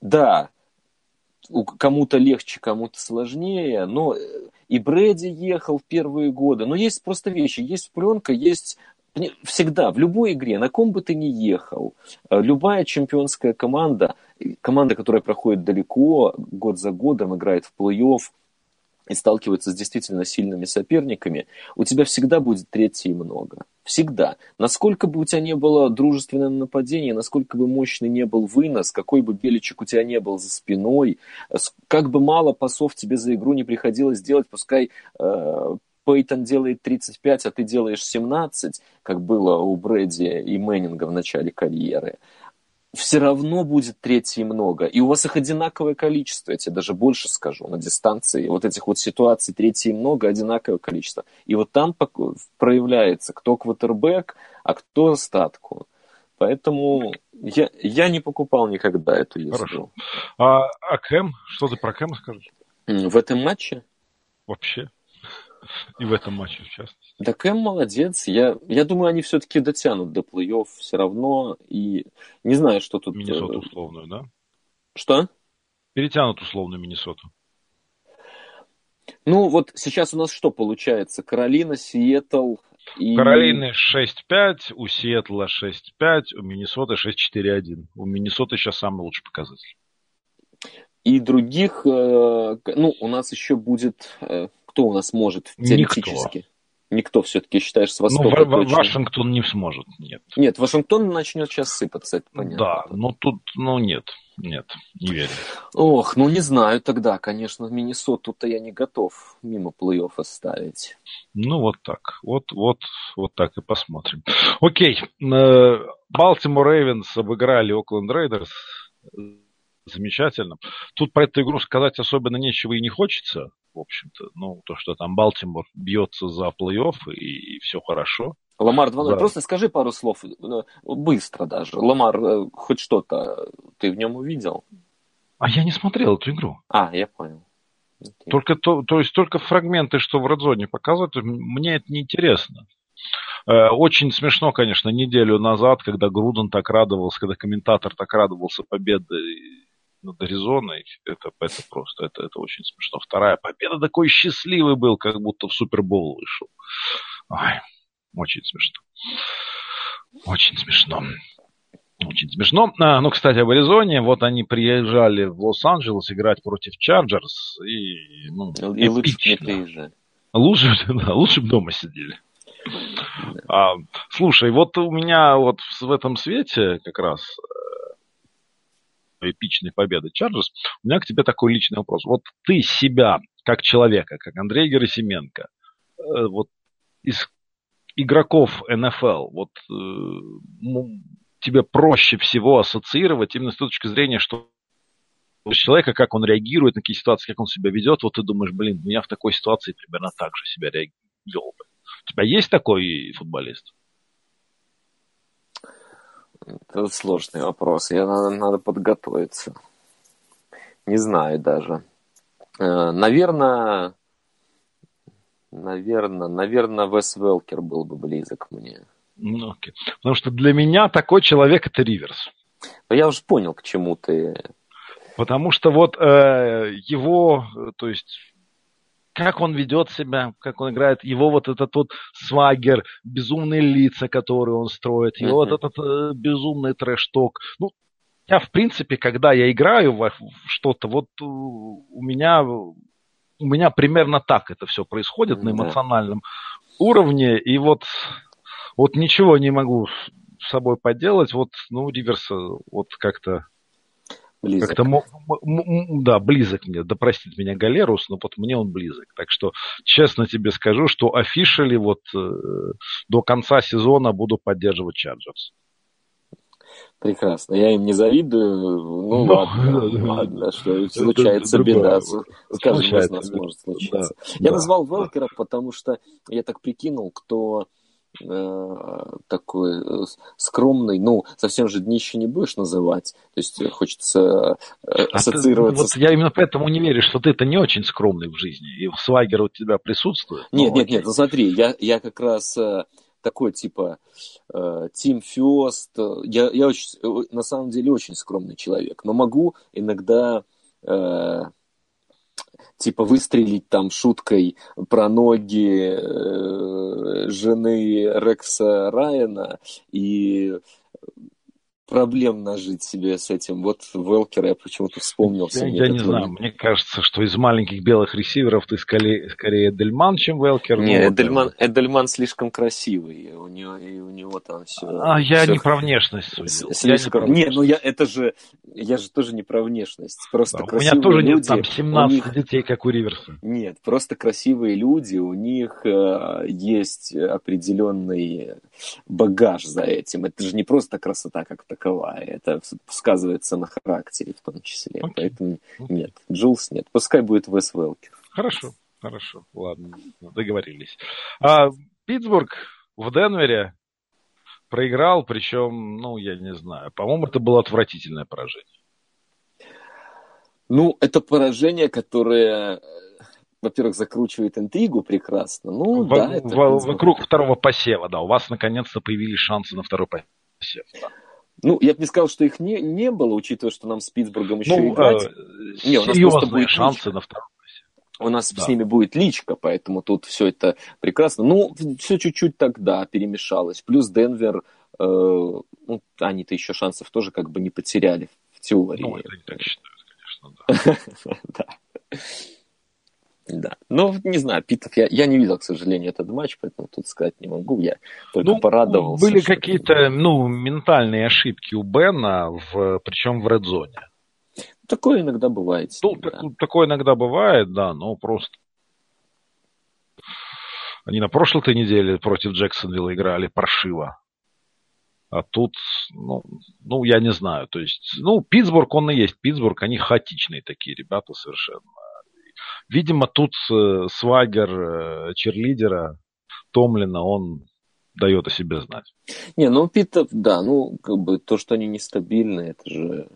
да, кому-то легче, кому-то сложнее, но э, и Брэди ехал в первые годы. Но есть просто вещи, есть пленка, есть всегда, в любой игре, на ком бы ты ни ехал, э, любая чемпионская команда, команда, которая проходит далеко, год за годом играет в плей-офф, и сталкивается с действительно сильными соперниками, у тебя всегда будет третье много. Всегда. Насколько бы у тебя не было дружественного нападения, насколько бы мощный не был вынос, какой бы беличек у тебя не был за спиной, как бы мало пасов тебе за игру не приходилось делать, пускай э, Пейтон делает 35, а ты делаешь 17, как было у Брэди и Мэннинга в начале карьеры все равно будет третьей много. И у вас их одинаковое количество, я тебе даже больше скажу, на дистанции. Вот этих вот ситуаций третьей много, одинаковое количество. И вот там проявляется, кто квотербек, а кто статку. Поэтому я, я не покупал никогда эту езду. Хорошо. А, а Кэм? Что ты про Кэма скажешь? В этом матче? Вообще. И в этом матче, в частности. Да Кэм молодец. Я, я думаю, они все-таки дотянут до плей-офф все равно. И не знаю, что тут... Миннесоту э, условную, да? Что? Перетянут условно Миннесоту. Ну, вот сейчас у нас что получается? Каролина, Сиэтл и... Каролины 6-5, у Сиэтла 6-5, у Миннесоты 6-4-1. У Миннесоты сейчас самый лучший показатель. И других, э, ну, у нас еще будет э, кто у нас может теоретически? Никто. Никто все-таки, считаешь, с ну, Востока ну, точно? Вашингтон не сможет, нет. Нет, Вашингтон начнет сейчас сыпаться, это понятно. Да, но тут, ну нет, нет, не верю. Ох, ну не знаю тогда, конечно, Миннесоту-то я не готов мимо плей-офф оставить. Ну вот так, вот, вот, вот так и посмотрим. Окей, Балтимор Рейвенс обыграли Окленд Рейдерс замечательно. Тут про эту игру сказать особенно нечего и не хочется в общем-то. Ну, то, что там Балтимор бьется за плей-офф, и, и все хорошо. Ламар 2 да. Просто скажи пару слов, ну, быстро даже. Ламар, э, хоть что-то ты в нем увидел? А я не смотрел эту игру. А, я понял. Okay. Только то, то есть только фрагменты, что в Редзоне показывают, мне это неинтересно. Э, очень смешно, конечно, неделю назад, когда Груден так радовался, когда комментатор так радовался победе над Аризоной, это, это просто, это, это очень смешно. Вторая победа такой счастливый был, как будто в Супербол вышел. Ой, очень смешно. Очень смешно. Очень смешно. А, ну, кстати, об Аризоне. Вот они приезжали в Лос-Анджелес играть против Чарджерс. И, ну, и лучше не приезжали. Лучше, да, лучше бы дома сидели. А, слушай, вот у меня вот в этом свете как раз эпичной победы Чарджерс, у меня к тебе такой личный вопрос. Вот ты себя, как человека, как Андрей Герасименко, э, вот из игроков НФЛ, вот э, тебе проще всего ассоциировать именно с точки зрения, что человека, как он реагирует на какие ситуации, как он себя ведет, вот ты думаешь, блин, меня в такой ситуации примерно так же себя вел бы. У тебя есть такой футболист? Это сложный вопрос. Я надо, надо подготовиться. Не знаю даже. Э, наверное, наверное, наверное, Вес Велкер был бы близок мне. Ну, окей. Потому что для меня такой человек это Риверс. Но я уже понял, к чему ты. Потому что вот э, его, то есть как он ведет себя, как он играет, его вот этот вот свагер, безумные лица, которые он строит, его uh-huh. вот этот э, безумный трэш-ток. Ну, я, в принципе, когда я играю в что-то, вот э, у меня, у меня примерно так это все происходит uh-huh. на эмоциональном уровне, и вот, вот ничего не могу с собой поделать, вот, ну, Риверса вот как-то Близок. Как-то, да, близок мне, да простит меня Галерус, но вот мне он близок. Так что, честно тебе скажу, что officially вот э, до конца сезона буду поддерживать Чарджерс. Прекрасно. Я им не завидую. Ну, но, ладно, [laughs] ладно, что случается беда. С каждым из нас может случиться. Да, я да, назвал Велкера, потому что я так прикинул, кто такой э, скромный, ну, совсем же днище не будешь называть, то есть хочется э, ассоциироваться... А ты, вот я именно поэтому не верю, что ты это не очень скромный в жизни, и Свагер у тебя присутствует. Нет, нет, нет, ну смотри, я, я как раз такой типа Тим Фест, я, я очень, на самом деле очень скромный человек, но могу иногда типа выстрелить там шуткой про ноги э, жены Рекса Райана. И проблем нажить себе с этим. Вот Велкера я почему-то вспомнил. Я, я не знаю, мне кажется, что из маленьких белых ресиверов ты скорее, скорее Эдельман, чем Велкер. Не, ну, Эдельман, вот, Эдельман слишком красивый, у него, и у него там все... А, я все... не про внешность судил. Слишком... Не, не, ну я, это же, я же тоже не про внешность, просто да, красивые У меня тоже люди, нет там 17 них... детей, как у Риверса. Нет, просто красивые люди, у них э, есть определенный багаж за этим. Это же не просто красота как такая таковая. Это сказывается на характере в том числе. Okay. Поэтому okay. нет, Джулс нет. Пускай будет Вес Велкер. Хорошо, хорошо, ладно, договорились. А Питтсбург в Денвере проиграл, причем, ну, я не знаю, по-моему, это было отвратительное поражение. Ну, это поражение, которое, во-первых, закручивает интригу прекрасно. Ну, в, да, это в, вокруг второго посева, да. У вас наконец-то появились шансы на второй посев. Да. Ну, я бы не сказал, что их не, не было, учитывая, что нам с Питтсбургом еще ну, играть. Э, не, у нас просто будет шансы личка. на втором. У нас да. с ними будет личка, поэтому тут все это прекрасно. Ну, все чуть-чуть тогда перемешалось. Плюс Денвер, э, ну, они-то еще шансов тоже как бы не потеряли в теории. Ну, это не так считают, конечно, да. [laughs] Да. Да. Ну, не знаю, Питов, я, я не видел, к сожалению, этот матч, поэтому тут сказать не могу. Я только ну, порадовался. Были какие-то, ну, ментальные ошибки у Бена, в, причем в редзоне. Такое иногда бывает. Ну, да. так, такое иногда бывает, да, но просто они на прошлой неделе против Джексонвилла играли паршиво. А тут, ну, ну, я не знаю. То есть, ну, Питтсбург, он и есть Питтсбург, они хаотичные такие ребята совершенно. Видимо, тут э, свагер э, черлидера Томлина, он дает о себе знать. Не, ну Питов, да, ну как бы то, что они нестабильны, это же...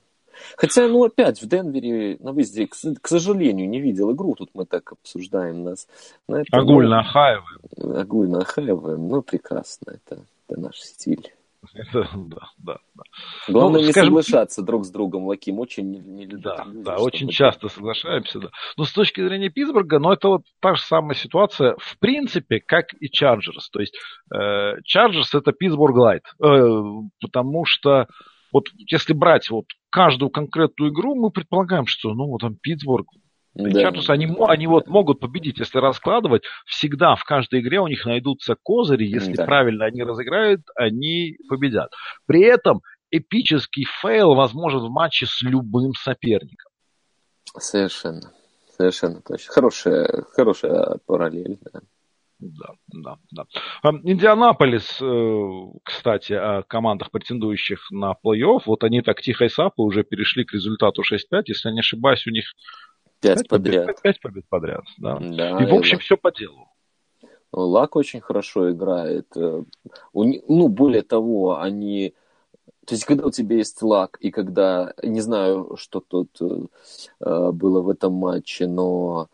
Хотя, ну опять, в Денвере на выезде, к, к сожалению, не видел игру, тут мы так обсуждаем нас. На это, огульно ну, охаиваем. Огульно охаиваем, ну прекрасно, это, это наш стиль. Это, да, да, да. Главное ну, не скажем, соглашаться друг с другом, Лаким. Очень не, не любят Да, люди, да, очень часто соглашаемся, да. Но с точки зрения Питтсбурга, ну, это вот та же самая ситуация, в принципе, как и Чарджерс. То есть Чарджерс э, это Питтсбург light. Э, потому что вот если брать вот каждую конкретную игру, мы предполагаем, что, ну, вот там Питтсбург, да. Чарджерс, они, они вот могут победить, если раскладывать. Всегда в каждой игре у них найдутся козыри. Если да. правильно они разыграют, они победят. При этом эпический fail возможен в матче с любым соперником. Совершенно. Совершенно точно. Хорошая, хорошая параллель, да. Да, да, да. А, Индианаполис, э, кстати, о командах, претендующих на плей-офф, вот они так тихой сапой уже перешли к результату 6-5, если я не ошибаюсь, у них 5 подряд. Побед, 5 побед подряд, да. да и, в общем, все по делу. Лак очень хорошо играет. Э, ну, более того, они... То есть, когда у тебя есть лак, и когда... Не знаю, что тут э, было в этом матче, но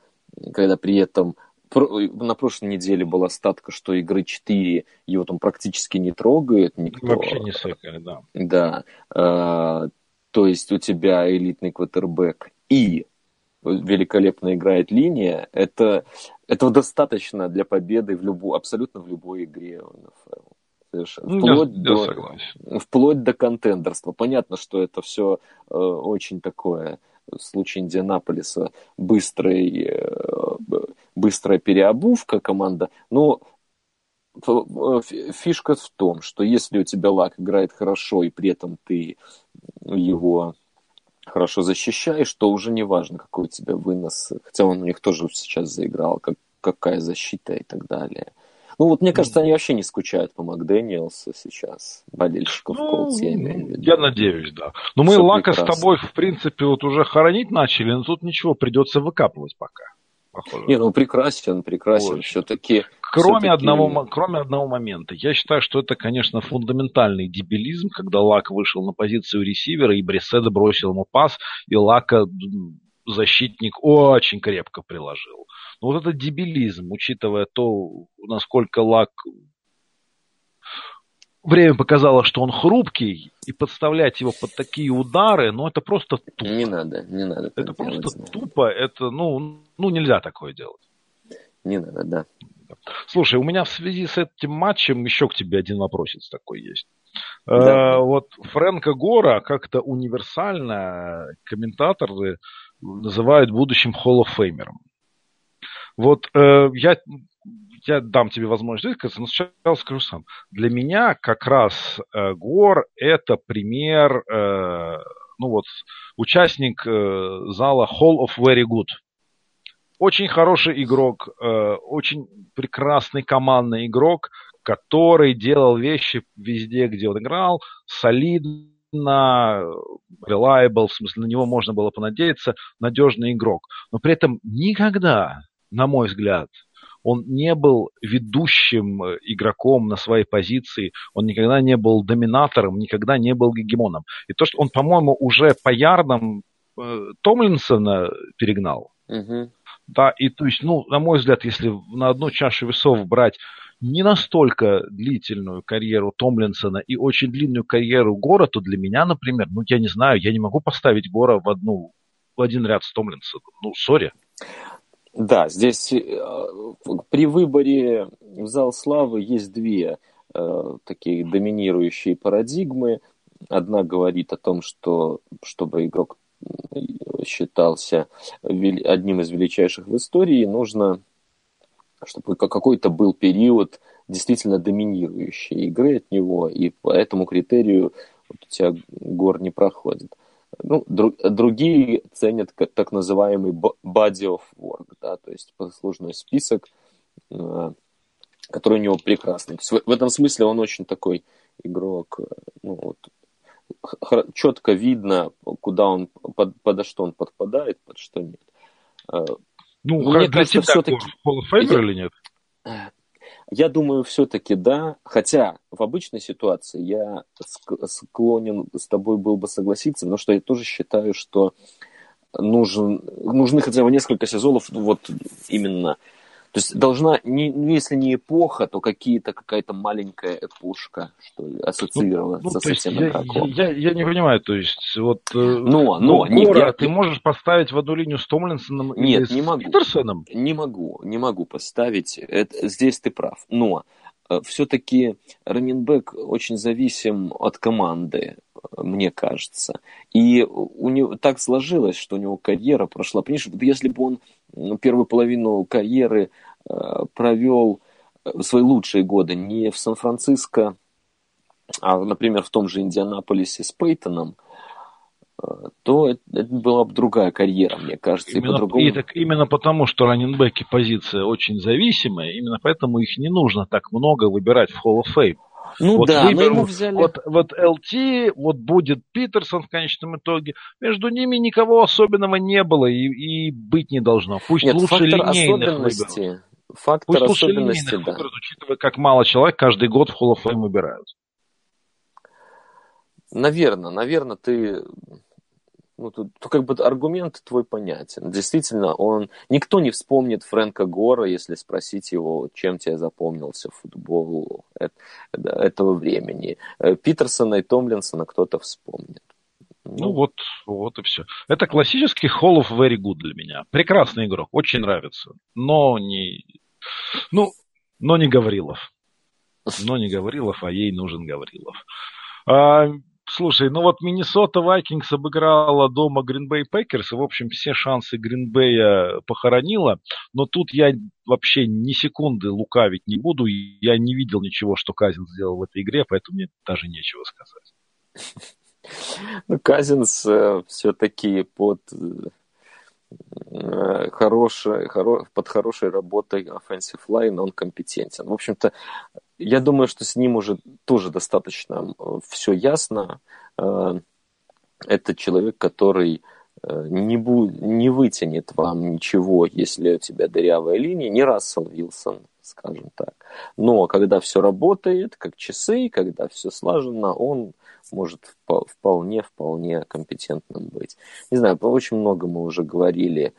когда при этом на прошлой неделе была статка, что игры 4 его там практически не трогает никто. Вообще не секали, да. Да. Э, то есть у тебя элитный квотербек и великолепно играет линия, это, этого достаточно для победы в любу, абсолютно в любой игре НФЛ. Совершенно. Вплоть, я, до, согласен. вплоть до контендерства. Понятно, что это все э, очень такое в случае Индианаполиса быстрый, э, быстрая переобувка команда, но фишка в том, что если у тебя лак играет хорошо, и при этом ты его хорошо защищаешь, то уже не важно, какой у тебя вынос. Хотя он у них тоже сейчас заиграл, как, какая защита и так далее. Ну вот мне кажется, они вообще не скучают по Макдэниелсу сейчас, болельщиков ну, Колдс, я имею в виду. Я надеюсь, да. Но мы Все Лака прекрасно. с тобой, в принципе, вот уже хоронить начали, но тут ничего, придется выкапывать пока. Похоже. Не, ну прекрасен, прекрасен. Все-таки Кроме, одного, кроме одного момента. Я считаю, что это, конечно, фундаментальный дебилизм, когда Лак вышел на позицию ресивера, и Бреседа бросил ему пас, и Лака защитник очень крепко приложил. Но вот это дебилизм, учитывая то, насколько Лак время показало, что он хрупкий, и подставлять его под такие удары, ну, это просто тупо. Не надо, не надо. Это просто делать. тупо, это, ну, ну, нельзя такое делать. Не надо, да. Слушай, у меня в связи с этим матчем еще к тебе один вопросец такой есть. Да. Э, вот Фрэнка Гора как-то универсально комментаторы называют будущим холлофеймером. Вот э, я, я дам тебе возможность высказаться, но сначала скажу сам. Для меня как раз э, Гор это пример, э, ну вот, участник э, зала Hall of Very Good. Очень хороший игрок, э, очень прекрасный командный игрок, который делал вещи везде, где он играл, солидно, reliable, в смысле, на него можно было понадеяться, надежный игрок. Но при этом никогда, на мой взгляд, он не был ведущим игроком на своей позиции, он никогда не был доминатором, никогда не был гегемоном. И то, что он, по-моему, уже по ярдам э, Томлинсона перегнал, угу. Да, и то есть, ну, на мой взгляд, если на одну чашу весов брать не настолько длительную карьеру Томлинсона и очень длинную карьеру Гора, то для меня, например, ну, я не знаю, я не могу поставить Гора в одну, в один ряд с Томлинсоном. Ну, сори. Да, здесь э, при выборе в зал славы есть две э, такие доминирующие парадигмы. Одна говорит о том, что чтобы игрок считался одним из величайших в истории, нужно, чтобы какой-то был период действительно доминирующей игры от него, и по этому критерию вот у тебя гор не проходит. Ну, друг, другие ценят так называемый body of work, да, то есть послужной список, э, который у него прекрасный. В, в этом смысле он очень такой игрок, э, ну, вот, четко видно, куда он, под, под что он подпадает, под что нет. А, ну, Мне кажется, все-таки... или нет? Я думаю, все-таки да. Хотя в обычной ситуации я склонен с тобой был бы согласиться, потому что я тоже считаю, что нужен, нужны хотя бы несколько сезонов вот именно то есть должна, не, ну, если не эпоха, то какие-то, какая-то маленькая эпошка, что ли, ассоциироваться ну, ну, с этим я, игроком. Я, я, я не понимаю, то есть вот... Э, но, но... Не, Гора, я, ты можешь поставить в одну линию с Томлинсоном Нет, или не с могу. Питерсоном? Не могу, не могу поставить. Это, здесь ты прав. Но э, все-таки раненбэк очень зависим от команды мне кажется. И у него так сложилось, что у него карьера прошла. Понимаешь, если бы он первую половину карьеры э, провел э, свои лучшие годы не в Сан-Франциско, а, например, в том же Индианаполисе с Пейтоном, то это, это была бы другая карьера, мне кажется. Именно, и, по-другому... и так, именно потому, что раненбеки позиция очень зависимая, именно поэтому их не нужно так много выбирать в Hall of Fame. Ну вот да, выбор, но ему взяли... Вот, вот LT, вот будет Питерсон в конечном итоге. Между ними никого особенного не было и, и быть не должно. Пусть Нет, лучше линейных выберут. Фактор Пусть особенности, да. Выберут, учитывая, как мало человек каждый год в Hall of Fame выбирают. Наверное, наверное, ты ну, тут, тут как бы аргумент твой понятен. Действительно, он никто не вспомнит Фрэнка Гора, если спросить его, чем тебе запомнился футбол этого времени. Э, Питерсона и Томлинсона кто-то вспомнит. Ну, ну вот, вот и все. Это классический Hall of Very Good для меня. Прекрасный игрок, очень нравится. Но не... Ну, но не Гаврилов. Но не Гаврилов, а ей нужен Гаврилов. А, Слушай, ну вот Миннесота Вайкингс обыграла дома Гринбей Пекерс, и, в общем, все шансы Гринбея похоронила. Но тут я вообще ни секунды лукавить не буду. Я не видел ничего, что Казинс делал в этой игре, поэтому мне даже нечего сказать. Ну, Казинс э, все-таки под э, хорошей, хоро, под хорошей работой offensive line он компетентен. В общем-то, я думаю, что с ним уже тоже достаточно все ясно. Э, это человек, который э, не, бу- не вытянет вам ничего, если у тебя дырявая линия, не Рассел Вилсон, скажем так. Но когда все работает, как часы, когда все слажено, он может вполне, вполне компетентным быть. Не знаю, очень много мы уже говорили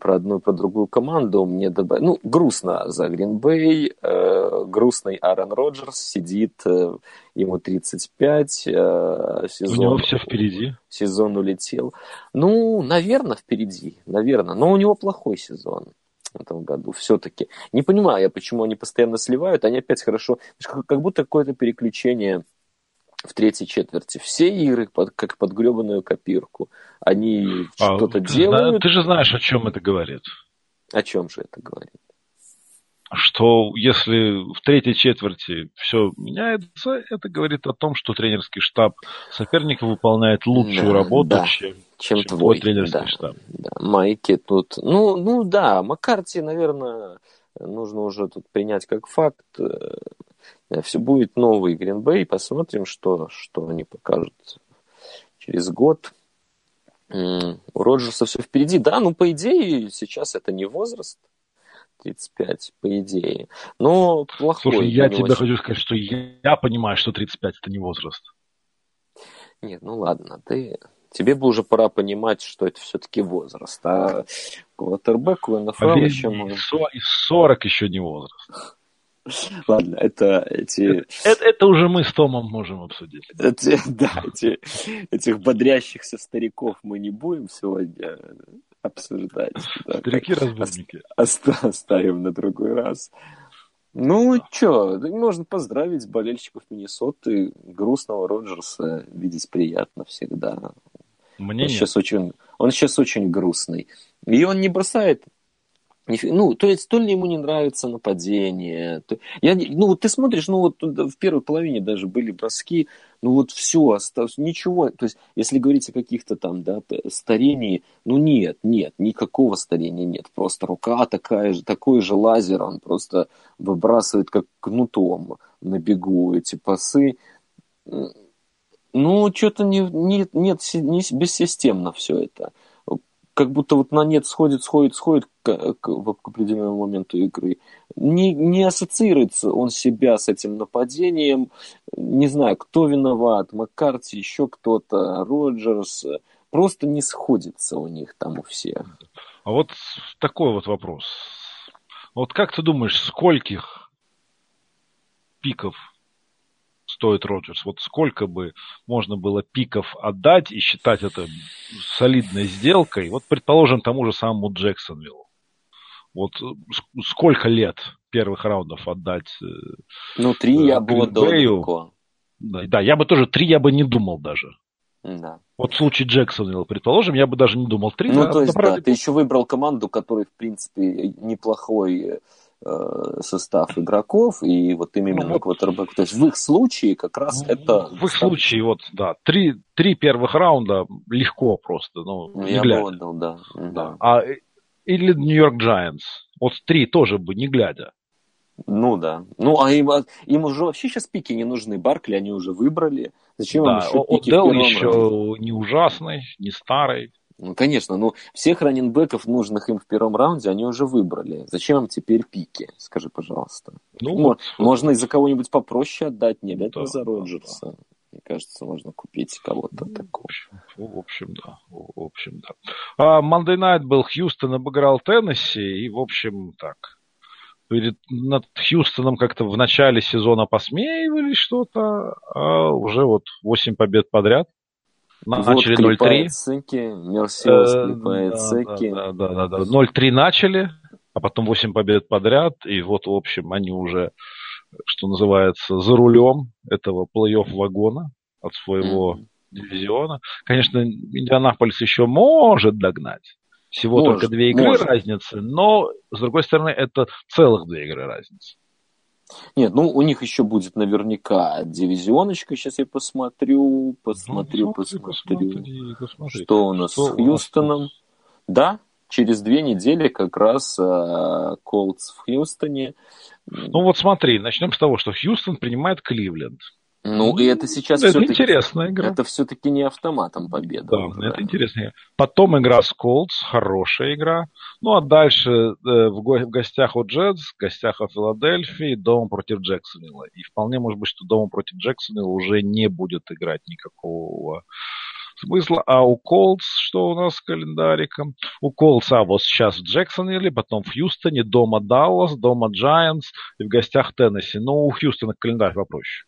про одну и про другую команду мне добавили. Ну, грустно за Гринбей, э, грустный Аарон Роджерс сидит, э, ему 35, э, сезон... У него все впереди. Сезон улетел. Ну, наверное, впереди, наверное. Но у него плохой сезон в этом году все-таки. Не понимаю я, почему они постоянно сливают, они опять хорошо... Как будто какое-то переключение в третьей четверти. Все игры под, как под гребаную копирку. Они а, что-то делают. Ты же знаешь, о чем это говорит. О чем же это говорит? Что если в третьей четверти все меняется, это говорит о том, что тренерский штаб соперника выполняет лучшую да, работу, да, чем, чем, чем твой тренерский да, штаб. Да, Майки тут. Ну, ну да, Маккарти, наверное, нужно уже тут принять как факт. Э, все будет новый Гринбей, посмотрим, что, что они покажут через год. У Роджерса все впереди. Да, ну, по идее, сейчас это не возраст. 35, по идее. Но плохой. Слушай, я тебе очень... хочу сказать, что я, понимаю, что 35 это не возраст. Нет, ну ладно, ты тебе бы уже пора понимать, что это все-таки возраст. А квотербеку НФЛ еще... И 40 еще не возраст. [laughs] Ладно, это эти... Это, это уже мы с Томом можем обсудить. Эти, [laughs] да, эти, этих бодрящихся стариков мы не будем сегодня обсуждать. Старики-разбойники. Оставим на другой раз. Ну, что, можно поздравить болельщиков Миннесоты. Грустного Роджерса видеть приятно всегда. Мне он, нет. Сейчас очень, он сейчас очень грустный. И он не бросает ну, то есть, то ли ему не нравится нападение. То... Я, ну, вот ты смотришь, ну, вот в первой половине даже были броски, ну, вот все осталось, ничего. То есть, если говорить о каких-то там, да, старении, ну, нет, нет, никакого старения нет. Просто рука такая же, такой же лазер, он просто выбрасывает как кнутом на бегу эти пасы. Ну, что-то не, не, нет, не бессистемно все это как будто вот на нет сходит, сходит, сходит к, к, к определенному моменту игры. Не, не ассоциируется он себя с этим нападением. Не знаю, кто виноват, Маккарти, еще кто-то, Роджерс. Просто не сходится у них там у всех. А вот такой вот вопрос. Вот как ты думаешь, скольких пиков стоит Роджерс. Вот сколько бы можно было пиков отдать и считать это солидной сделкой, вот, предположим, тому же самому Джексонвиллу. Вот сколько лет первых раундов отдать э, Ну, три э, я бы отдал Да, да, я бы тоже три я бы не думал даже. Да. Вот в случае Джексонвилла, предположим, я бы даже не думал три. Ну, то есть, да, ты еще выбрал команду, которая, в принципе, неплохой э, состав игроков и вот именно ну, квотербек. То есть в их случае как раз ну, это... В их случае, вот, да, три, три первых раунда легко просто. Ну, ну я глядя. бы отдал, да. да. А, или Нью-Йорк Giants. Вот три тоже бы, не глядя. Ну да. Ну, а им, им уже вообще сейчас пики не нужны. Баркли они уже выбрали. Зачем да, им еще пики Отдел еще раунде? не ужасный, не старый. Ну, конечно, но всех раненбеков, нужных им в первом раунде, они уже выбрали. Зачем им теперь пики? Скажи, пожалуйста. Ну, вот. Можно из-за кого-нибудь попроще отдать, не обязательно да, за Роджерса. Да, да. Мне кажется, можно купить кого-то ну, такого. В общем, да. В общем, да. А Monday Night был Хьюстон обыграл Теннесси, и, в общем, так, перед, над Хьюстоном как-то в начале сезона посмеивались что-то, а уже вот 8 побед подряд. Начали вот 0-3. Цики, Мерсиос э, клепает да. Да, да, да, да. 0-3 начали, а потом 8 побед подряд, и вот, в общем, они уже, что называется, за рулем этого плей-офф вагона от своего mm-hmm. дивизиона. Конечно, Индианаполис еще может догнать. Всего может, только две игры может. разницы, но, с другой стороны, это целых две игры разницы. Нет, ну у них еще будет наверняка дивизионочка. Сейчас я посмотрю, посмотрю, ну, посмотрю, посмотри, посмотри, что у нас что с Хьюстоном. Нас... Да, через две недели как раз Колдс э, в Хьюстоне. Ну вот смотри, начнем с того, что Хьюстон принимает Кливленд. Ну, и это сейчас это все-таки... интересная игра. Это все-таки не автоматом победа. Да, уже, это да. интересная Потом игра с Колдс, хорошая игра. Ну, а дальше э, в, го- в гостях у Джетс, в гостях у Филадельфии, дома против Джексонвилла. И вполне может быть, что дома против Джексонвилла уже не будет играть никакого смысла. А у Колдс, что у нас с календариком? У Колдса вот сейчас в Джексонвилле, потом в Хьюстоне, дома Даллас, дома Джайанс и в гостях Теннесси. Ну, у Хьюстона календарь попроще.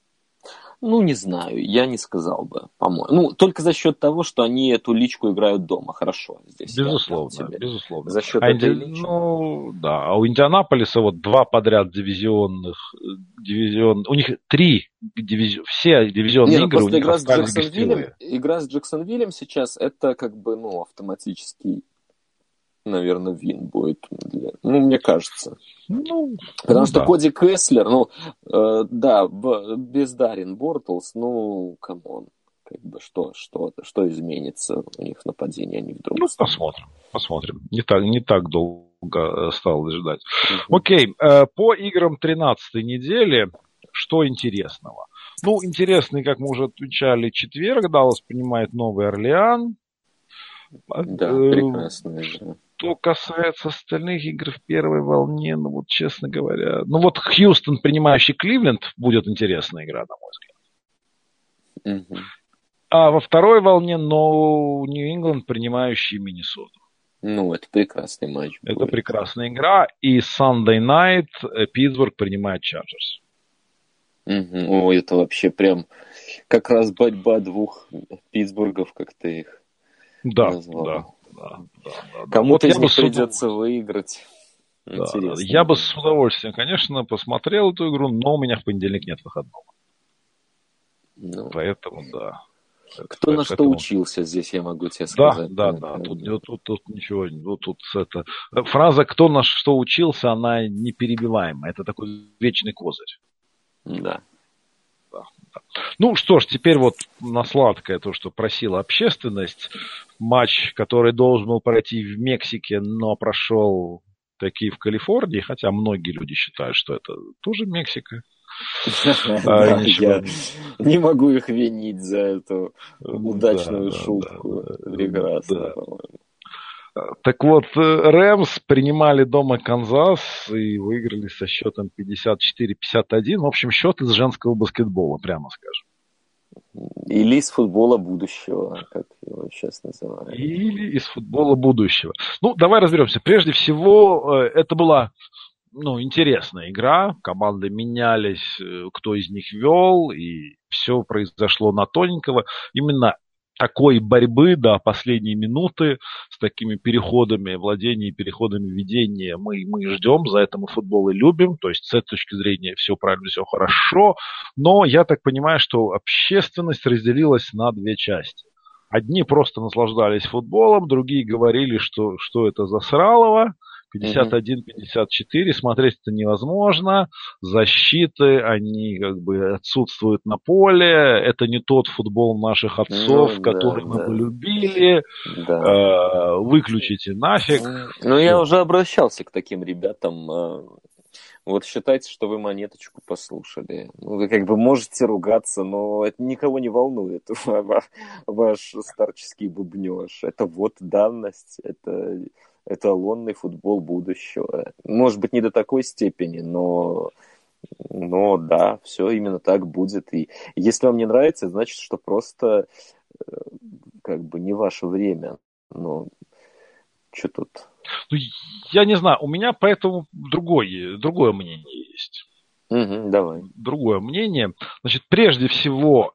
Ну, не знаю, я не сказал бы, по-моему. Ну, только за счет того, что они эту личку играют дома, хорошо. Здесь безусловно, безусловно. За счет а этой инди... лички. Ну, да, а у Индианаполиса вот два подряд дивизионных, дивизион, у них три дивизион, все дивизионные не, ну, игры у них игра с Джексонвиллем, игра с Джексонвиллем сейчас это как бы, ну, автоматический наверное, win будет. Для... Ну, мне кажется. Ну, Потому ну, что да. Коди Кеслер, ну, э, да, бездарен Бортлс, ну, come on. Как бы что, что, что изменится у них в нападении, они вдруг... Ну, посмотрим, посмотрим. Не так, не так долго осталось ждать. Угу. Окей, э, по играм 13 недели, что интересного? Ну, интересный, как мы уже отвечали, четверг, Даллас принимает Новый Орлеан. Да, э, прекрасная игра. Что касается остальных игр в первой волне, ну вот честно говоря, ну вот Хьюстон, принимающий Кливленд, будет интересная игра, на мой взгляд. Угу. А во второй волне, но Нью-Ингланд, принимающий Миннесоту. Ну, это прекрасный матч. Будет. Это прекрасная игра. И Sunday Night э, Питтсбург принимает Чарджерс. Угу. О, это вообще прям как раз борьба двух Питтсбургов, как ты их да, назвал. Да да, да, да. Кому-то вот из них придется выиграть. Да, я бы с удовольствием, конечно, посмотрел эту игру, но у меня в понедельник нет выходного. Ну, Поэтому, да. Кто на что учился здесь, я могу тебе сказать. Да, да, да. Тут, тут, тут, тут ничего, вот тут это... Фраза «кто на что учился», она неперебиваемая. Это такой вечный козырь. Да. Ну что ж, теперь вот на сладкое то, что просила общественность. Матч, который должен был пройти в Мексике, но прошел такие в Калифорнии, хотя многие люди считают, что это тоже Мексика. [laughs] А, я не могу их винить за эту удачную шутку. Прекрасно, по-моему. Так вот, Рэмс принимали дома Канзас и выиграли со счетом 54-51. В общем, счет из женского баскетбола, прямо скажем. Или из футбола будущего, как его сейчас называют. Или из футбола будущего. Ну, давай разберемся. Прежде всего, э, это была ну, интересная игра. Команды менялись, э, кто из них вел, и все произошло на тоненького. Именно такой борьбы до последней минуты с такими переходами владения и переходами ведения мы, мы ждем, за это мы футбол и любим, то есть с этой точки зрения все правильно, все хорошо, но я так понимаю, что общественность разделилась на две части. Одни просто наслаждались футболом, другие говорили, что, что это за сралово, 51-54, смотреть это невозможно. Защиты, они как бы отсутствуют на поле. Это не тот футбол наших отцов, ну, который да, мы да. бы любили. Да. Э, выключите нафиг. Ну, я уже обращался к таким ребятам. Э, вот считайте, что вы монеточку послушали. Ну, вы как бы можете ругаться, но это никого не волнует. [laughs] Ваш старческий бубнеж. Это вот данность. Это эталонный футбол будущего. Может быть, не до такой степени, но, но да, все именно так будет. И если вам не нравится, значит, что просто э, как бы не ваше время. Но что тут? Ну, я не знаю, у меня поэтому другое, другое мнение есть. Угу, давай. Другое мнение. Значит, прежде всего,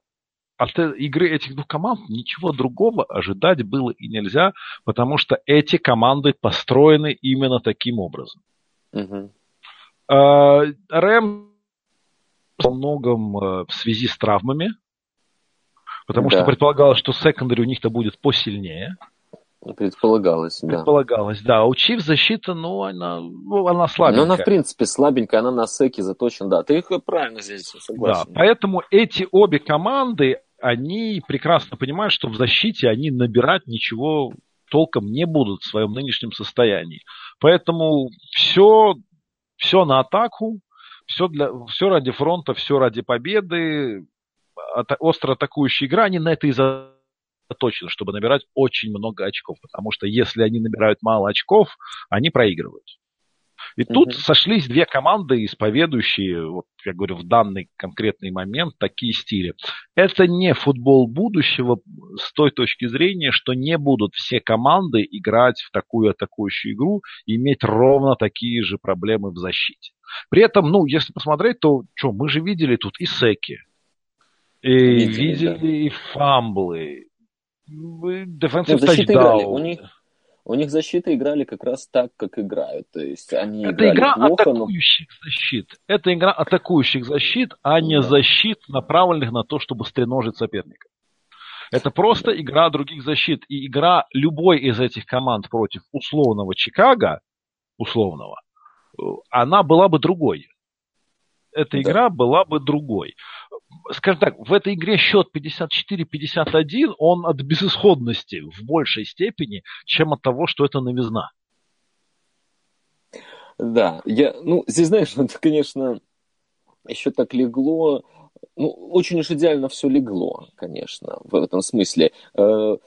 от э, игры этих двух команд ничего другого ожидать было и нельзя, потому что эти команды построены именно таким образом. Угу. Рэм во многом э, в связи с травмами, потому да. что предполагалось, что секондари у них-то будет посильнее. Предполагалось, да. Предполагалось, да. У Чив защита, ну, она, ну, она слабенькая. Ну, она, в принципе, слабенькая, она на секе заточена, да. Ты их правильно здесь согласен. Да, поэтому эти обе команды, они прекрасно понимают, что в защите они набирать ничего толком не будут в своем нынешнем состоянии. Поэтому все, все на атаку, все, для, все ради фронта, все ради победы. Остро атакующая игра, они на это и за точно, чтобы набирать очень много очков, потому что если они набирают мало очков, они проигрывают. И тут mm-hmm. сошлись две команды, исповедующие, вот я говорю, в данный конкретный момент такие стили. Это не футбол будущего с той точки зрения, что не будут все команды играть в такую атакующую игру и иметь ровно такие же проблемы в защите. При этом, ну, если посмотреть, то что, мы же видели тут и секи, и видели, видели да. и фамблы, Defensive touchdown. У них, у них защита играли как раз так, как играют. То есть они Это игра плохо, атакующих но... защит. Это игра атакующих защит, а не да. защит, направленных на то, чтобы стреножить соперника. Это просто игра других защит. И игра любой из этих команд против условного Чикаго, условного, она была бы другой. Эта да. игра была бы другой скажем так, в этой игре счет 54-51, он от безысходности в большей степени, чем от того, что это новизна. Да, я, ну, здесь, знаешь, [laughs] это, конечно, еще так легло, ну, очень уж идеально все легло, конечно, в этом смысле. Э,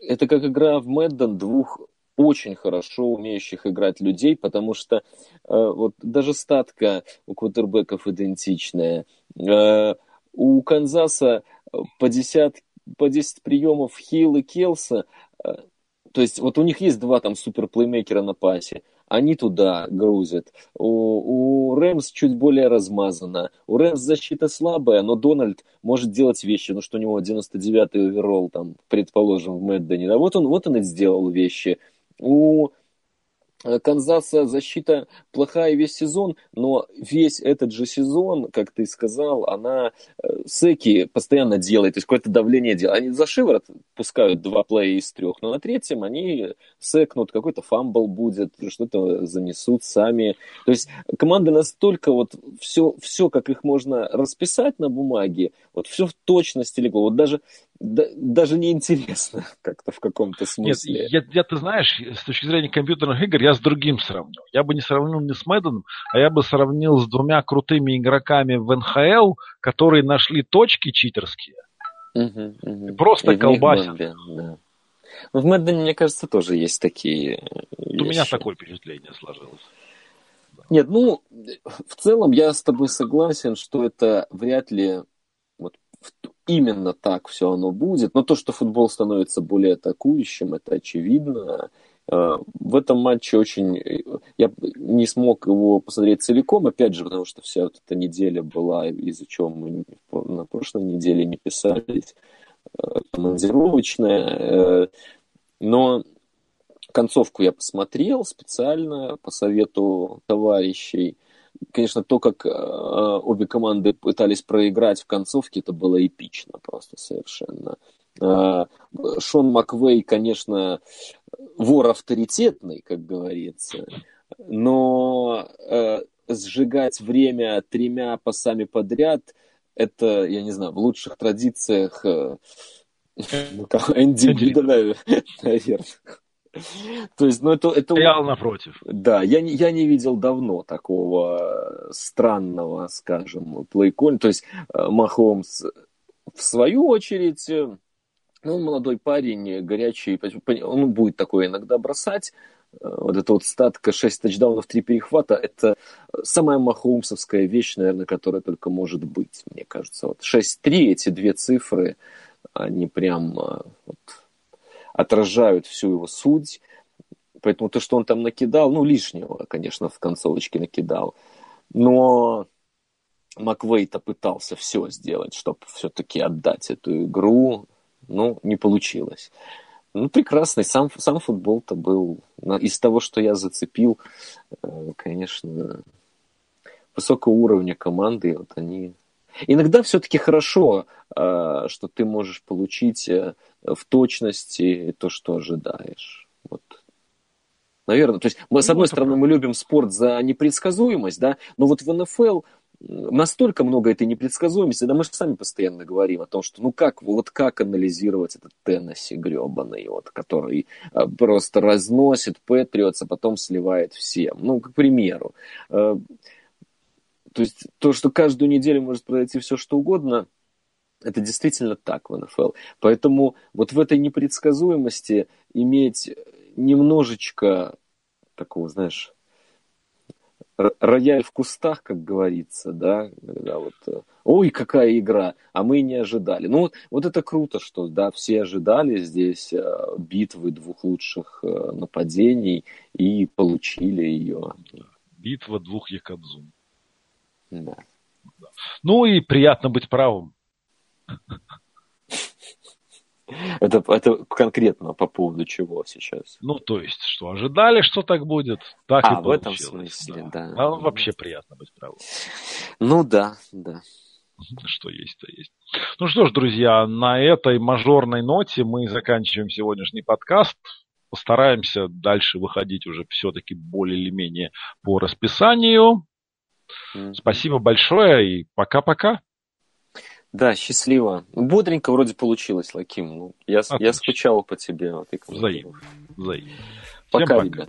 это как игра в Мэдден двух очень хорошо умеющих играть людей, потому что э, вот даже статка у квотербеков идентичная. Э, у Канзаса по 10, по 10 приемов Хилл и Келса, э, то есть вот у них есть два там суперплеймейкера на пасе, они туда грузят. У, у Рэмс чуть более размазано. У Рэмс защита слабая, но Дональд может делать вещи, ну что у него 99-й оверолл, там, предположим, в Мэддене. Да вот он, вот он и сделал вещи у Э, Канзаса защита плохая весь сезон, но весь этот же сезон, как ты сказал, она э, Секи постоянно делает, то есть какое-то давление делает. Они за шиворот пускают два плея из трех, но на третьем они секнут, какой-то fumble будет, что-то занесут сами. То есть команды настолько вот все, все, как их можно расписать на бумаге, вот все в точности легло. Вот даже да, даже неинтересно [laughs] как-то в каком-то смысле. Нет, я, я, ты знаешь, с точки зрения компьютерных игр, я с другим сравнил. Я бы не сравнил не с Мэдденом, а я бы сравнил с двумя крутыми игроками в НХЛ, которые нашли точки читерские. Угу, угу. Просто колбасят. да. Но ну, в Мэддене, мне кажется, тоже есть такие У меня такое впечатление сложилось. Нет, ну, в целом я с тобой согласен, что это вряд ли вот именно так все оно будет. Но то, что футбол становится более атакующим, это очевидно. Э, в этом матче очень... Я не смог его посмотреть целиком, опять же, потому что вся вот эта неделя была, из-за чего мы на прошлой неделе не писались, э, командировочная. Э, но концовку я посмотрел специально по совету товарищей – конечно, то, как э, обе команды пытались проиграть в концовке, это было эпично просто совершенно. Э, Шон Маквей, конечно, вор авторитетный, как говорится, но э, сжигать время тремя пасами подряд, это, я не знаю, в лучших традициях ну, [laughs] Энди Бида, [laughs] наверное. [laughs] То есть, ну, это... это... Стоял напротив. Да, я не, я не видел давно такого странного, скажем, плейколь. То есть, э, Махомс, в свою очередь, э, ну, он молодой парень, горячий, он будет такое иногда бросать. Э, вот эта вот статка 6 тачдаунов, 3 перехвата, это самая махомсовская вещь, наверное, которая только может быть, мне кажется. Вот 6-3, эти две цифры, они прям вот, отражают всю его суть. Поэтому то, что он там накидал, ну, лишнего, конечно, в концовочке накидал. Но Маквей-то пытался все сделать, чтобы все-таки отдать эту игру. Ну, не получилось. Ну, прекрасный. Сам, сам футбол-то был... Из того, что я зацепил, э, конечно, высокого уровня команды, вот они Иногда все-таки хорошо, э, что ты можешь получить э, в точности то, что ожидаешь. Вот. Наверное, то есть мы, с ну, одной ну, стороны, мы любим спорт за непредсказуемость, да, но вот в НФЛ настолько много этой непредсказуемости, да мы же сами постоянно говорим о том, что ну как, вот как анализировать этот Теннесси гребаный, вот, который э, просто разносит Патриотс, а потом сливает всем. Ну, к примеру. То есть то, что каждую неделю может произойти все что угодно, это действительно так в НФЛ. Поэтому вот в этой непредсказуемости иметь немножечко такого, знаешь, рояль в кустах, как говорится, да, когда вот, э, ой, какая игра, а мы не ожидали. Ну, вот, вот это круто, что, да, все ожидали здесь э, битвы двух лучших э, нападений и получили ее. Битва двух Якобзун. Да. Ну и приятно быть правым. Это, это конкретно по поводу чего сейчас? Ну, то есть, что ожидали, что так будет, так а, и в этом смысле, да. да. А вообще приятно быть правым. Ну да, да. Что есть, то есть. Ну что ж, друзья, на этой мажорной ноте мы заканчиваем сегодняшний подкаст. Постараемся дальше выходить уже все-таки более или менее по расписанию. Спасибо большое и пока-пока. Да, счастливо. Бодренько вроде получилось, Лаким. Ну, я, я скучал по тебе. Вот, Взаимно. Взаимно. Пока, пока, ребят.